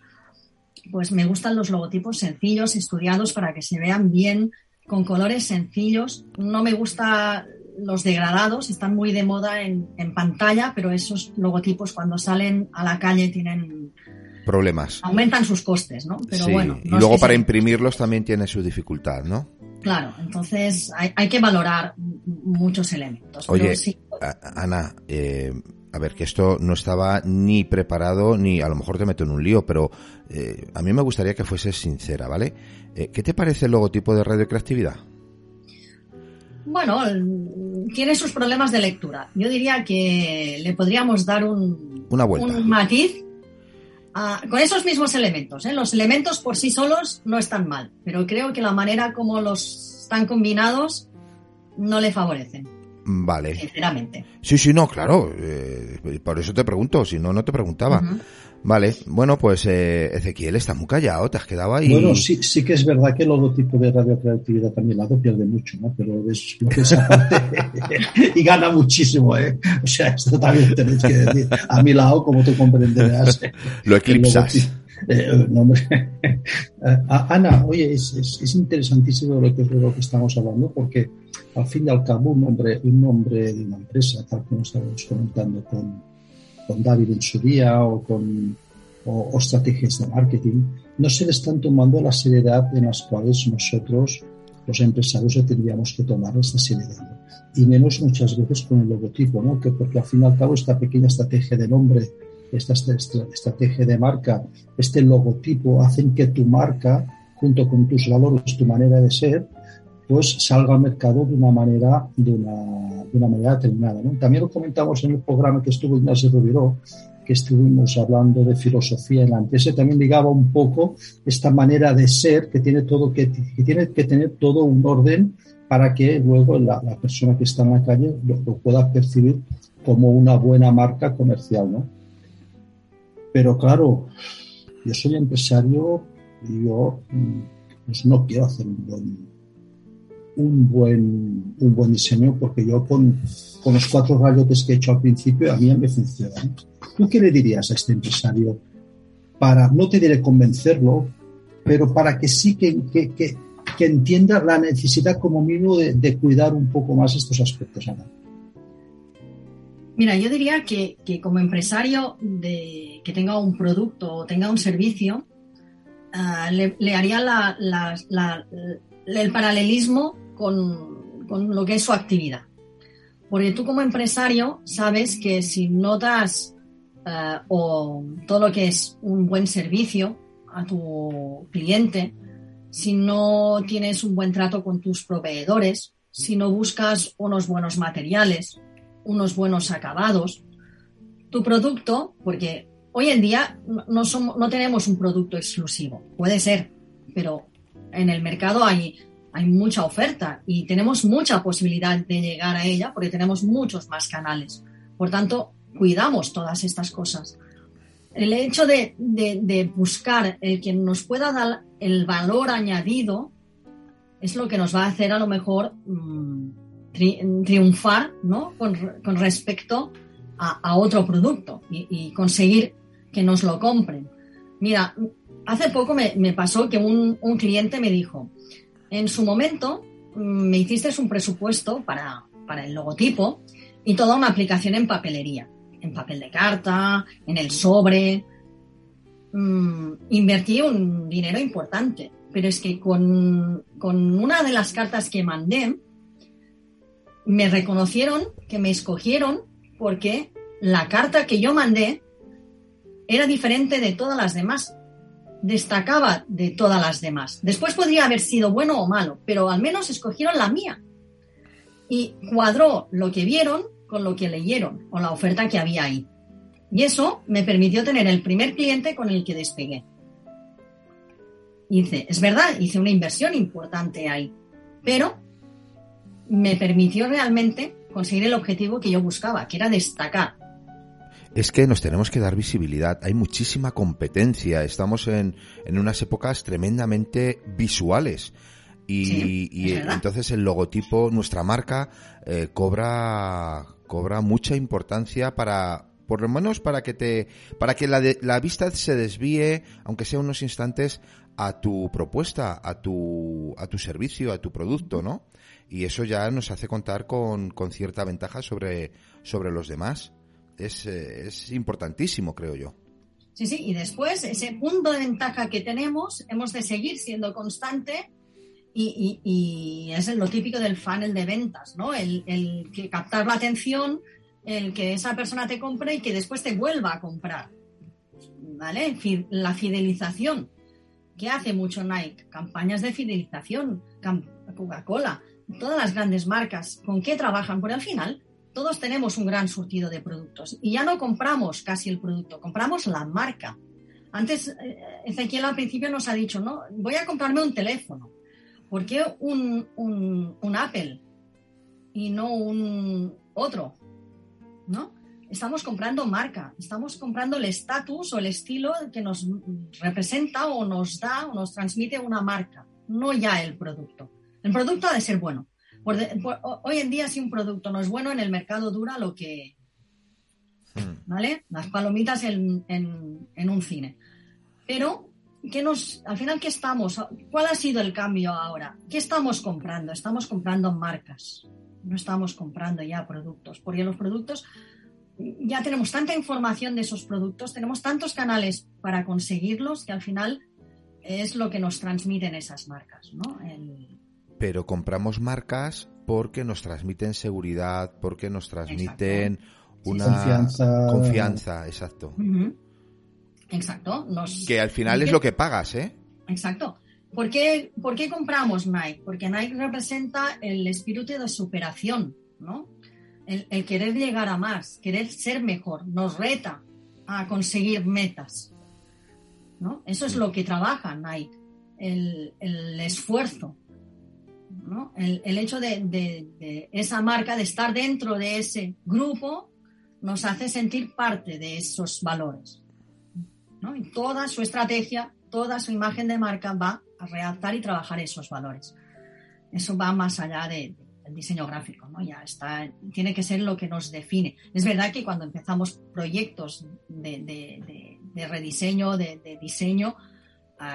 pues me gustan los logotipos sencillos, estudiados para que se vean bien, con colores sencillos. No me gusta los degradados, están muy de moda en, en pantalla, pero esos logotipos cuando salen a la calle tienen problemas. Aumentan sus costes, ¿no? Pero bueno. y luego para imprimirlos también tiene su dificultad, ¿no? Claro, entonces hay, hay que valorar muchos elementos. Oye, Ana, eh, a ver, que esto no estaba ni preparado, ni a lo mejor te meto en un lío, pero eh, a mí me gustaría que fueses sincera, ¿vale? Eh, ¿Qué te parece el logotipo de Radio Creatividad? Bueno, tiene sus problemas de lectura. Yo diría que le podríamos dar un, Una vuelta. un matiz con esos mismos elementos. ¿eh? Los elementos por sí solos no están mal, pero creo que la manera como los están combinados no le favorecen. Vale. Sinceramente. Sí, sí, no, claro. Eh, por eso te pregunto, si no, no te preguntaba. Vale, bueno, pues eh, Ezequiel está muy callado, te has quedado ahí. Bueno, sí, sí que es verdad que el logotipo de Radio Creatividad también lado pierde mucho, ¿no? Pero es lo que y gana muchísimo, ¿eh? O sea, esto también tenéis que decir. A mi lado, como tú comprenderás. lo eclipsas. Eh, no, Ana, oye, es, es, es, interesantísimo lo que, lo que estamos hablando porque al fin y al cabo un nombre, un nombre de una empresa, tal como estábamos comentando con, con David en su día o con o, estrategias de marketing, no se le están tomando la seriedad en las cuales nosotros, los empresarios, tendríamos que tomar esta seriedad. Y menos muchas veces con el logotipo, ¿no? Que porque al fin y al cabo esta pequeña estrategia de nombre, esta estrategia de marca, este logotipo, hacen que tu marca, junto con tus valores, tu manera de ser, pues salga al mercado de una manera, de una, de una manera determinada. ¿no? También lo comentamos en el programa que estuvo Ignacio Rubiró, que estuvimos hablando de filosofía en la empresa, también ligaba un poco esta manera de ser que tiene todo que, que tiene que tener todo un orden para que luego la, la persona que está en la calle lo, lo, pueda percibir como una buena marca comercial, ¿no? Pero claro, yo soy empresario y yo pues no quiero hacer un buen un buen, un buen diseño porque yo con, con los cuatro rayotes que he hecho al principio a mí me funciona. ¿Tú qué le dirías a este empresario para, no te diré convencerlo, pero para que sí que, que, que, entienda la necesidad como mínimo de, cuidar un poco más estos aspectos, Ana? Mira, yo diría que, que como empresario de, que tenga un producto o tenga un servicio, uh, le, haría la, el paralelismo con, con, lo que es su actividad. Porque tú como empresario sabes que si no das uh, o todo lo que es un buen servicio a tu cliente, si no tienes un buen trato con tus proveedores, si no buscas unos buenos materiales, unos buenos acabados, tu producto, porque hoy en día no, no tenemos un producto exclusivo, puede ser, pero en el mercado hay, hay mucha oferta y tenemos mucha posibilidad de llegar a ella porque tenemos muchos más canales. Por tanto, cuidamos todas estas cosas. El hecho de, buscar el que nos pueda dar el valor añadido es lo que nos va a hacer a lo mejor tri, triunfar ¿no? con, respecto a, otro producto y, conseguir que nos lo compren. Mira, hace poco me, pasó que un, cliente me dijo, en su momento me hiciste un presupuesto para, para el logotipo y toda una aplicación en papelería, en papel de carta, en el sobre. Mm, invertí un dinero importante, pero es que con, con una de las cartas que mandé, me reconocieron que me escogieron porque la carta que yo mandé era diferente de todas las demás destacaba de todas las demás. Después podría haber sido bueno o malo, pero al menos escogieron la mía. Y cuadró lo que vieron con lo que leyeron, con la oferta que había ahí. Y eso me permitió tener el primer cliente con el que despegué. Hice, es verdad, hice una inversión importante ahí, pero me permitió realmente conseguir el objetivo que yo buscaba, que era destacar es que nos tenemos que dar visibilidad. Hay muchísima competencia. Estamos en, en unas épocas tremendamente visuales. Y, sí, y entonces el logotipo, nuestra marca, eh, cobra, cobra mucha importancia para, por lo menos para que te, para que la, la vista se desvíe, aunque sea unos instantes, a tu propuesta, a tu, a tu servicio, a tu producto, ¿no? Y eso ya nos hace contar con, con cierta ventaja sobre, sobre los demás. Es, eh, es importantísimo, creo yo. Sí, sí, y después ese punto de ventaja que tenemos, hemos de seguir siendo constante y, y, es lo típico del funnel de ventas, ¿no? El, el, que captar la atención, el que esa persona te compre y que después te vuelva a comprar, ¿vale? La fidelización. ¿Qué hace mucho Nike? Campañas de fidelización, Coca-Cola, todas las grandes marcas, ¿con qué trabajan? Por al final, todos tenemos un gran surtido de productos y ya no compramos casi el producto, compramos la marca. Antes, eh, Ezequiel al principio nos ha dicho, no, voy a comprarme un teléfono. ¿Por qué un, un, Apple y no un otro? ¿No? Estamos comprando marca, estamos comprando el estatus o el estilo que nos representa o nos da o nos transmite una marca, no ya el producto. El producto ha de ser bueno. Hoy en día, si un producto no es bueno, en el mercado dura lo que. Hmm. ¿Vale? Las palomitas en, en un cine. Pero ¿qué nos, al final, ¿qué estamos? ¿Cuál ha sido el cambio ahora? ¿Qué estamos comprando? Estamos comprando marcas, no estamos comprando ya productos, porque los productos ya tenemos tanta información de esos productos, tenemos tantos canales para conseguirlos que al final es lo que nos transmiten esas marcas, ¿no? Pero compramos marcas porque nos transmiten seguridad, porque nos transmiten una confianza, confianza exacto. Exacto. Que al final es lo que pagas, ¿eh? Exacto. ¿Por qué, ¿Por qué compramos Nike? Porque Nike representa el espíritu de superación, ¿no? El, querer llegar a más, querer ser mejor, nos reta a conseguir metas, ¿no? Eso es lo que trabaja Nike, el, esfuerzo, El, hecho de, de esa marca, de estar dentro de ese grupo, nos hace sentir parte de esos valores. Toda su estrategia, toda su imagen de marca va a redactar y trabajar esos valores. Eso va más allá del diseño gráfico, ¿no? Ya está, tiene que ser lo que nos define. Es verdad que cuando empezamos proyectos de, rediseño, de, diseño,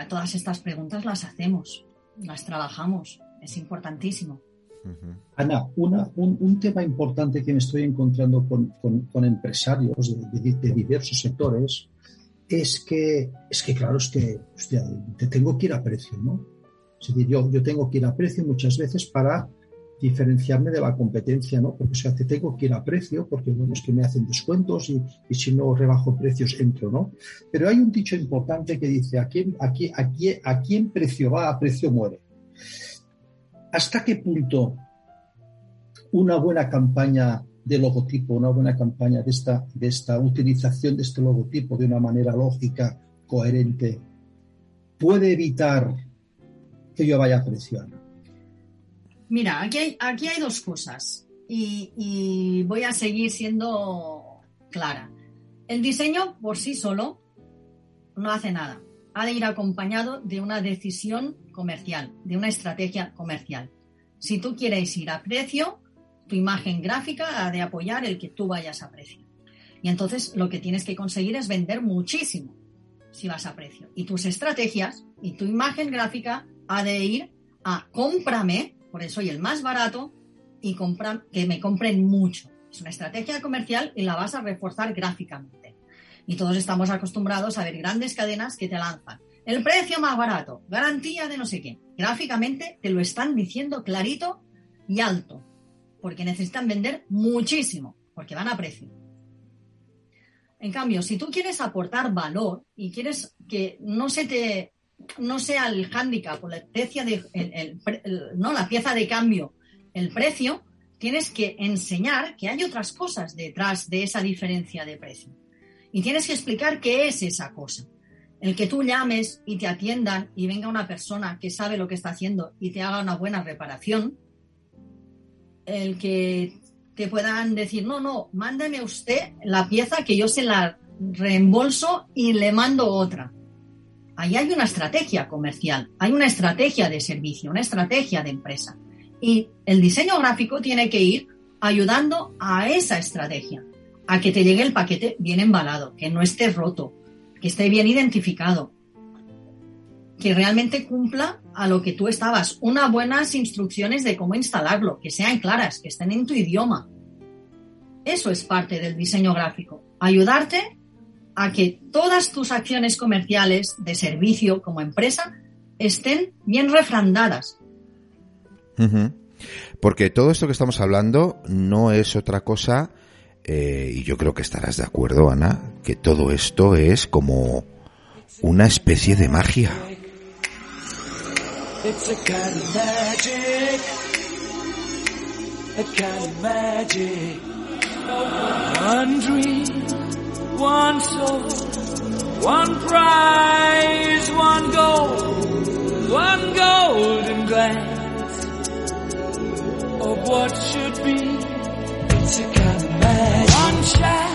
todas estas preguntas las hacemos, las trabajamos. Es importantísimo. Ana, un, tema importante que me estoy encontrando con, empresarios de, diversos sectores es que, es que claro, es que, hostia, te tengo que ir a precio, ¿no? Es decir, yo, yo tengo que ir a precio muchas veces para diferenciarme de la competencia, ¿no? Porque o sea, te tengo que ir a precio, porque bueno, es que me hacen descuentos y, y, si no rebajo precios entro, ¿no? Pero hay un dicho importante que dice, ¿a quién, a quién, a quién, a quién precio va, a precio muere? ¿Hasta qué punto una buena campaña de logotipo, una buena campaña de esta, de esta utilización de este logotipo de una manera lógica, coherente, puede evitar que yo vaya a presionar. Mira, aquí hay, aquí hay dos cosas y voy a seguir siendo clara. El diseño por sí solo no hace nada. Ha de ir acompañado de una decisión comercial, de una estrategia comercial. Si tú quieres ir a precio, tu imagen gráfica ha de apoyar el que tú vayas a precio. Y entonces lo que tienes que conseguir es vender muchísimo si vas a precio. Y tus estrategias y tu imagen gráfica ha de ir a cómprame, por eso soy el más barato, y compra, que me compren mucho. Es una estrategia comercial y la vas a reforzar gráficamente. Y todos estamos acostumbrados a ver grandes cadenas que te lanzan. El precio más barato, garantía de no sé qué. Gráficamente te lo están diciendo clarito y alto porque necesitan vender muchísimo, porque van a precio. En cambio, si tú quieres aportar valor y quieres que no se te no sea el hándicap o la pieza de no la pieza de cambio, el precio, tienes que enseñar que hay otras cosas detrás de esa diferencia de precio. Y tienes que explicar qué es esa cosa. El que tú llames y te atiendan y venga una persona que sabe lo que está haciendo y te haga una buena reparación, el que te puedan decir, no, no, mándeme usted la pieza que yo se la reembolso y le mando otra. Ahí hay una estrategia comercial, hay una estrategia de servicio, una estrategia de empresa. Y el diseño gráfico tiene que ir ayudando a esa estrategia, a que te llegue el paquete bien embalado, que no esté roto, que esté bien identificado, que realmente cumpla a lo que tú estabas. Unas buenas instrucciones de cómo instalarlo, que sean claras, que estén en tu idioma. Eso es parte del diseño gráfico. Ayudarte a que todas tus acciones comerciales de servicio como empresa estén bien refrandadas. Porque todo esto que estamos hablando no es otra cosa, eh, y yo creo que estarás de acuerdo, Ana, que todo esto es como una especie de magia. It's a of magic. A kind of magic. One bed. One shot.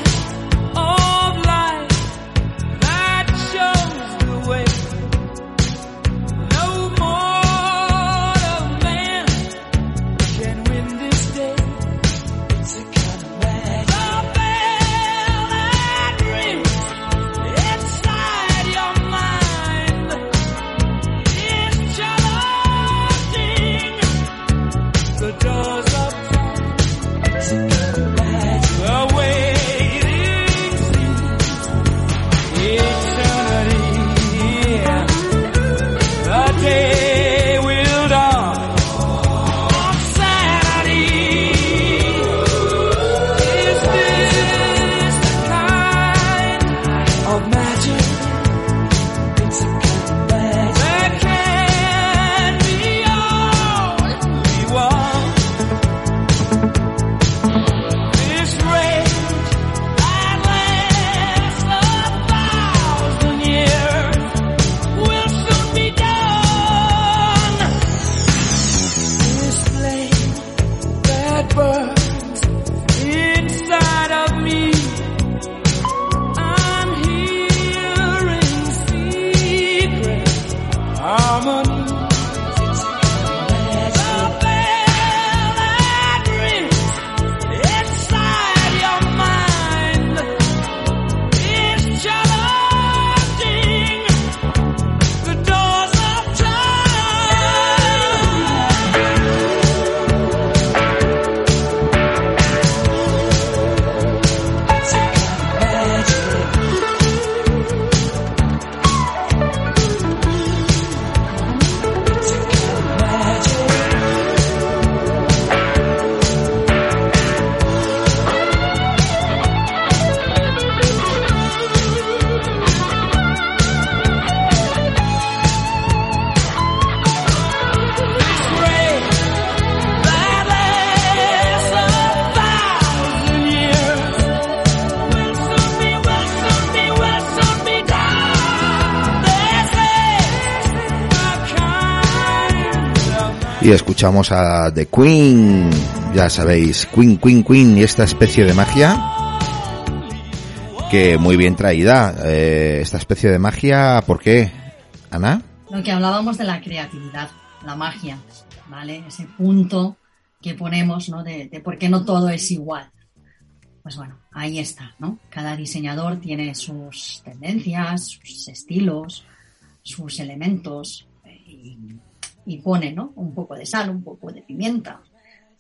Escuchamos a The Queen, ya sabéis, Queen, Queen, Queen y esta especie de magia que muy bien traída. Eh, esta especie de magia, ¿por qué, Ana? Lo que hablábamos de la creatividad, la magia, ¿vale? Ese punto que ponemos, ¿no? De, de por qué no todo es igual. Pues bueno, ahí está, ¿no? Cada diseñador tiene sus tendencias, sus estilos, sus elementos y y pone ¿no? un poco de sal, un poco de pimienta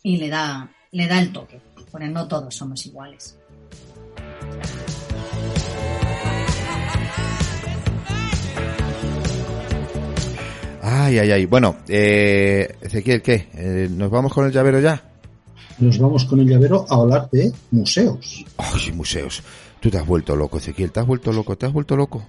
y le da, le da el toque. Pone no todos somos iguales. Ay, ay, ay. Bueno, eh, Ezequiel, ¿qué? Eh, ¿Nos vamos con el llavero ya? Nos vamos con el llavero a hablar de museos. Ay, museos. Tú te has vuelto loco, Ezequiel. Te has vuelto loco, te has vuelto loco.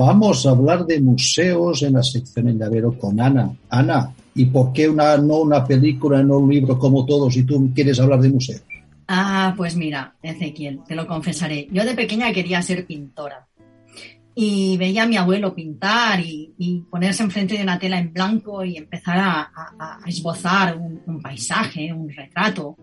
Vamos a hablar de museos en la sección El Llavero con Ana. Ana, ¿y por qué una, no una película, no un libro como todos y tú quieres hablar de museos? Ah, pues mira, Ezequiel, te lo confesaré. Yo de pequeña quería ser pintora y veía a mi abuelo pintar y, ponerse enfrente de una tela en blanco y empezar a, esbozar un, paisaje, un retrato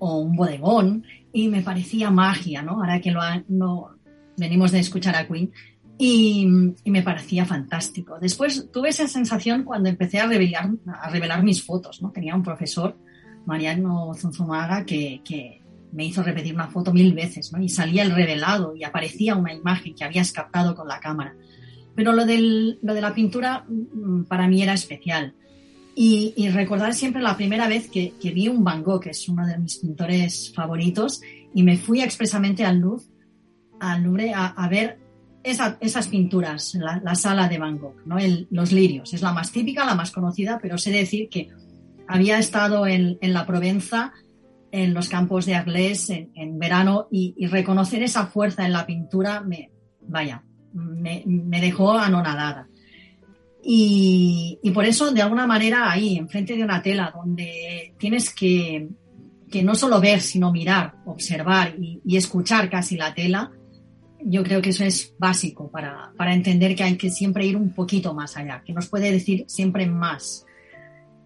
o un bodegón y me parecía magia, ¿no? Ahora que lo, no, venimos de escuchar a Queen, y, me parecía fantástico. Después tuve esa sensación cuando empecé a revelar, a revelar mis fotos, ¿no? Tenía un profesor, Mariano Zunzumaga, que, que me hizo repetir una foto mil veces, ¿no? Y salía el revelado y aparecía una imagen que habías captado con la cámara. Pero lo, del, lo de la pintura mm, para mí era especial. Y, y recordar siempre la primera vez que, que, vi un Van Gogh, que es uno de mis pintores favoritos, y me fui expresamente al Louvre, al Louvre a, a ver esa, esas pinturas, la, la, sala de Van Gogh, ¿no? El, los lirios. Es la más típica, la más conocida, pero sé decir que había estado en, en la Provenza, en los campos de Arles en, en verano, y, y, reconocer esa fuerza en la pintura, me, vaya, me, me dejó anonadada. Y, y, por eso, de alguna manera, ahí, enfrente de una tela, donde tienes que, que no solo ver, sino mirar, observar y, y, escuchar casi la tela, yo creo que eso es básico para, para, entender que hay que siempre ir un poquito más allá, que nos puede decir siempre más.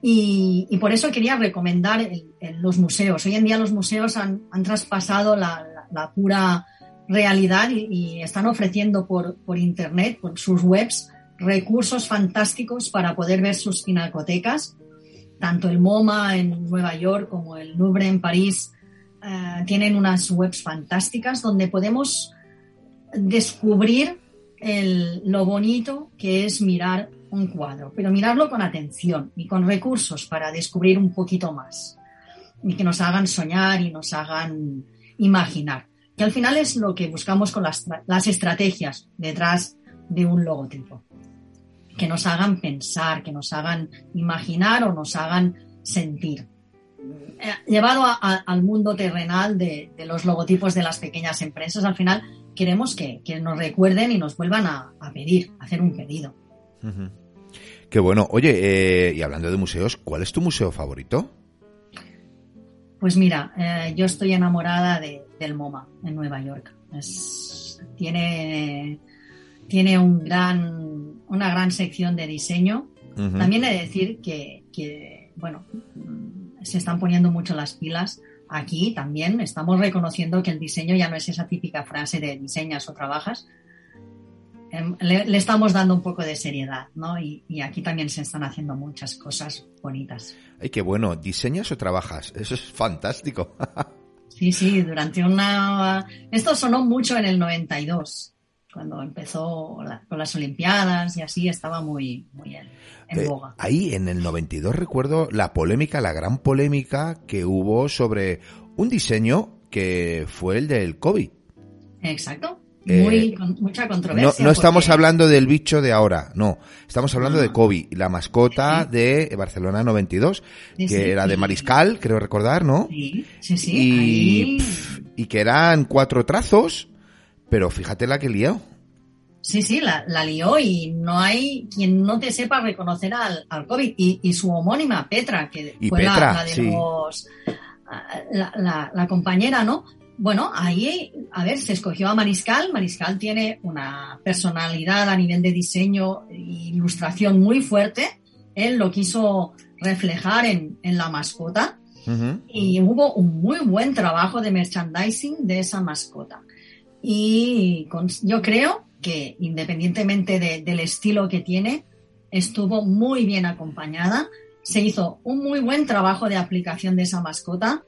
Y, y por eso quería recomendar el, el, los museos. Hoy en día los museos han, han traspasado la, la, la, pura realidad y, y están ofreciendo por, por Internet, por sus webs, recursos fantásticos para poder ver sus pinacotecas. Tanto el MoMA en Nueva York como el Louvre en París uh, tienen unas webs fantásticas donde podemos descubrir el, lo bonito que es mirar un cuadro, pero mirarlo con atención y con recursos para descubrir un poquito más y que nos hagan soñar y nos hagan imaginar, que al final es lo que buscamos con las, las estrategias detrás de un logotipo que nos hagan pensar, que nos hagan imaginar o nos hagan sentir. Llevado a, a, al mundo terrenal de, los logotipos de las pequeñas empresas, al final queremos que, que nos recuerden y nos vuelvan a, a pedir, a hacer un pedido. Uh -huh. Qué bueno. Oye, eh, y hablando de museos, ¿cuál es tu museo favorito? Pues mira, eh, yo estoy enamorada de, del MoMA en Nueva York. Es, tiene, tiene un gran una gran sección de diseño. Uh -huh. También he de decir que, que, bueno, se están poniendo mucho las pilas. Aquí también estamos reconociendo que el diseño ya no es esa típica frase de diseñas o trabajas. Le, le estamos dando un poco de seriedad, ¿no? Y, y, aquí también se están haciendo muchas cosas bonitas. Ay, qué bueno. ¿Diseñas o trabajas? Eso es fantástico. sí, sí, durante una... Esto sonó mucho en el 92 cuando empezó la, con las Olimpiadas y así estaba muy, muy en, en eh, boga. Ahí en el 92 recuerdo la polémica, la gran polémica que hubo sobre un diseño que fue el del COVID. Exacto. Muy, eh, con, mucha controversia. No, no estamos hablando del bicho de ahora, no. Estamos hablando no. de Kobe, la mascota sí. de Barcelona 92, sí, que sí, era de Mariscal, creo recordar, ¿no? Sí, sí, sí. Y, y que eran cuatro trazos pero fíjate la que lió. Sí, sí, la, la, lió y no hay quien no te sepa reconocer al, al COVID. Y, y, su homónima, Petra, que y fue Petra, la, la, de sí. los. La, la, compañera, ¿no? Bueno, ahí, a ver, se escogió a Mariscal. Mariscal tiene una personalidad a nivel de diseño e ilustración muy fuerte. Él lo quiso reflejar en, en la mascota. Uh -huh. Y hubo un muy buen trabajo de merchandising de esa mascota y yo creo que independientemente de, del estilo que tiene, estuvo muy bien acompañada. Se hizo un muy buen trabajo de aplicación de esa mascota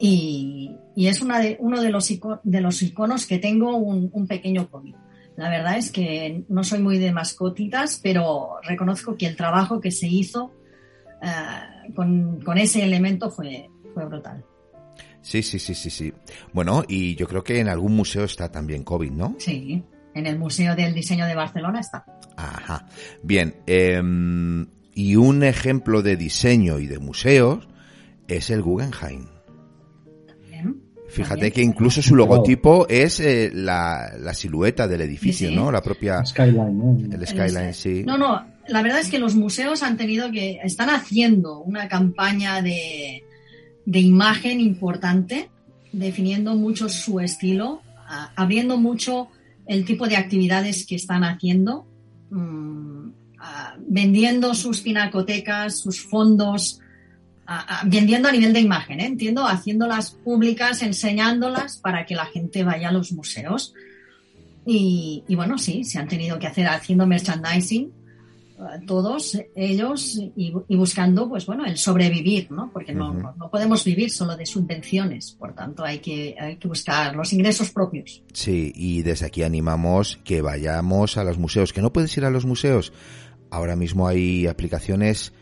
y, y es una de, uno de los, iconos, de los iconos que tengo un, un pequeño cómic. La verdad es que no soy muy de mascotitas, pero reconozco que el trabajo que se hizo uh, con, con ese elemento fue, fue brutal. Sí, sí, sí, sí, sí. Bueno, y yo creo que en algún museo está también COVID, ¿no? Sí, en el Museo del Diseño de Barcelona está. Ajá. Bien, eh, y un ejemplo de diseño y de museos es el Guggenheim. También. Fíjate también. que incluso su logotipo es eh, la, la, silueta del edificio, sí, sí. ¿no? La propia... Skyline, ¿no? El skyline, sí. No, no, la verdad es que los museos han tenido que... Están haciendo una campaña de de imagen importante, definiendo mucho su estilo, abriendo mucho el tipo de actividades que están haciendo, uh, vendiendo sus pinacotecas, sus fondos, vendiendo a nivel de imagen, ¿eh? entiendo, haciéndolas públicas, enseñándolas para que la gente vaya a los museos. Y, y, bueno, sí, se han tenido que hacer haciendo merchandising todos ellos y, y, buscando, pues bueno, el sobrevivir, ¿no? Porque no, uh -huh. no, no, podemos vivir solo de subvenciones, por tanto hay que, hay que buscar los ingresos propios. Sí, y desde aquí animamos que vayamos a los museos, que no puedes ir a los museos. Ahora mismo hay aplicaciones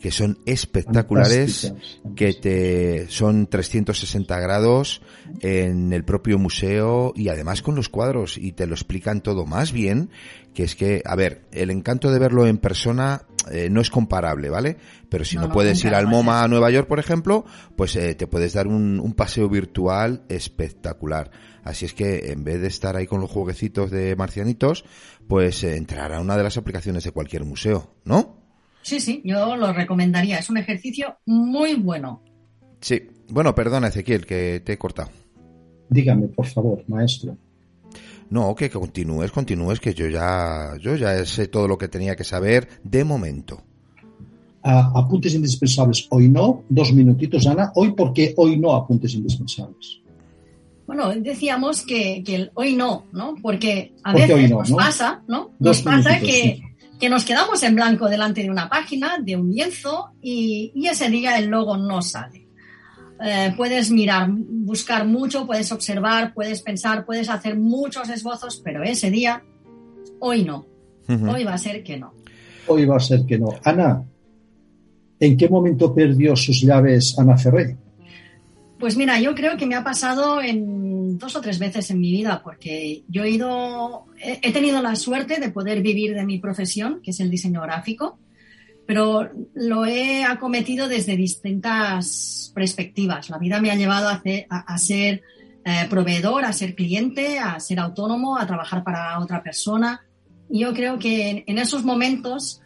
que son espectaculares, que te son 360 grados en el propio museo y además con los cuadros y te lo explican todo más bien, que es que, a ver, el encanto de verlo en persona eh, no es comparable, ¿vale? Pero si no, puedes ir al MoMA a Nueva York, por ejemplo, pues eh, te puedes dar un, un paseo virtual espectacular. Así es que en vez de estar ahí con los jueguecitos de marcianitos, pues eh, entrar a una de las aplicaciones de cualquier museo, ¿no? Sí, sí, yo lo recomendaría. Es un ejercicio muy bueno. Sí. Bueno, perdona, Ezequiel, que te he cortado. Dígame, por favor, maestro. No, que continúes, continúes, que yo ya, yo ya sé todo lo que tenía que saber de momento. Apuntes indispensables, hoy no. Dos minutitos, Ana. Hoy, ¿por qué hoy no apuntes indispensables? Bueno, decíamos que, que el hoy no, ¿no? Porque a ¿Por veces no, nos no? pasa, ¿no? Dos Nos pasa que, sí que nos quedamos en blanco delante de una página, de un lienzo, y, y ese día el logo no sale. Eh, puedes mirar, buscar mucho, puedes observar, puedes pensar, puedes hacer muchos esbozos, pero ese día, hoy no. Uh -huh. Hoy va a ser que no. Hoy va a ser que no. Ana, ¿en qué momento perdió sus llaves Ana Ferré? Pues mira, yo creo que me ha pasado en dos o tres veces en mi vida, porque yo he ido, he tenido la suerte de poder vivir de mi profesión, que es el diseño gráfico, pero lo he acometido desde distintas perspectivas. La vida me ha llevado a, ser eh, proveedor, a ser cliente, a ser autónomo, a trabajar para otra persona. Y yo creo que en, esos momentos,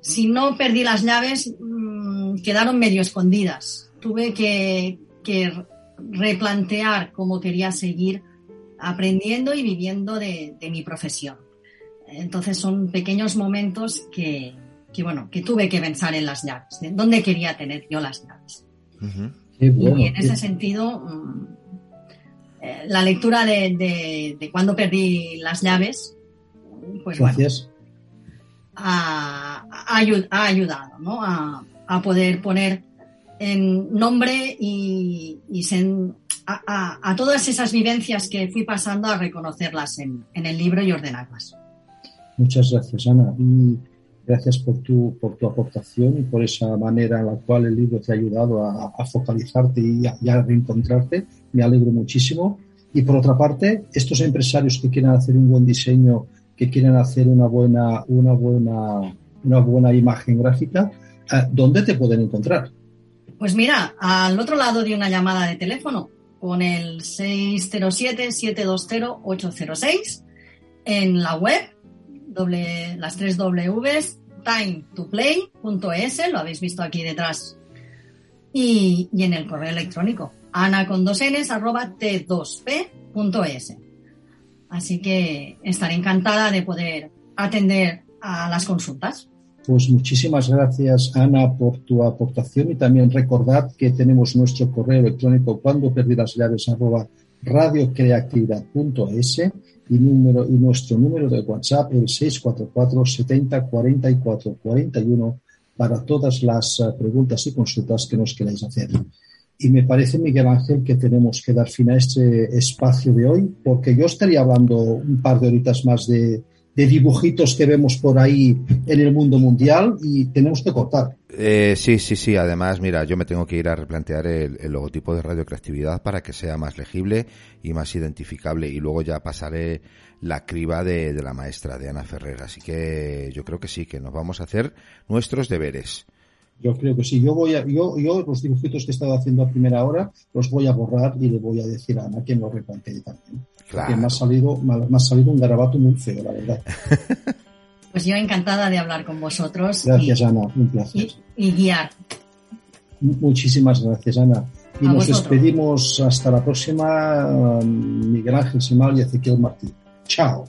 si no perdí las llaves, mmm, quedaron medio escondidas. Tuve que, que replantear cómo quería seguir aprendiendo y viviendo de, de mi profesión. Entonces son pequeños momentos que, que, bueno, que tuve que pensar en las llaves, de dónde quería tener yo las llaves. Uh -huh. bueno, y en ese sentido, um, eh, la lectura de, de, de, cuando perdí las llaves, pues Gracias. bueno, ha, ha, ha ayudado ¿no? a, a poder poner en nombre y, y a, a, todas esas vivencias que fui pasando a reconocerlas en, en, el libro y ordenarlas. Muchas gracias, Ana. Y gracias por tu, por tu aportación y por esa manera en la cual el libro te ha ayudado a, focalizarte y a, reencontrarte. Me alegro muchísimo. Y por otra parte, estos empresarios que quieren hacer un buen diseño, que quieren hacer una buena, una buena, una buena imagen gráfica, ¿dónde te pueden encontrar? Pues mira, al otro lado de una llamada de teléfono, con el 607-720-806, en la web, las tres Ws, time2play.es, lo habéis visto aquí detrás, y, y, en el correo electrónico, ana con dos n's, arroba t2p.es. Así que estaré encantada de poder atender a las consultas. Pues muchísimas gracias, Ana, por tu aportación y también recordad que tenemos nuestro correo electrónico cuando perdí las llaves arroba radiocreatividad.es y, número, y nuestro número de WhatsApp el 644 70 44 41 para todas las uh, preguntas y consultas que nos queráis hacer. Y me parece, Miguel Ángel, que tenemos que dar fin a este espacio de hoy, porque yo estaría hablando un par de horitas más de, de dibujitos que vemos por ahí en el mundo mundial y tenemos que cortar. Eh, sí, sí, sí. Además, mira, yo me tengo que ir a replantear el, logotipo de radiocreatividad para que sea más legible y más identificable. Y luego ya pasaré la criba de, de la maestra, de Ana Ferrer. Así que yo creo que sí, que nos vamos a hacer nuestros deberes. Yo creo que sí. Yo voy a, yo, yo los dibujitos que he estado haciendo a primera hora los voy a borrar y le voy a decir a Ana que me lo replantee también. Claro. Que me ha salido, me ha salido un garabato muy feo, la verdad. Pues yo encantada de hablar con vosotros. Gracias, y, Ana. Un placer. Y, y, guiar. Muchísimas gracias, Ana. Y a nos vosotros. despedimos hasta la próxima, Miguel Ángel Simal y Ezequiel Martín. Chao.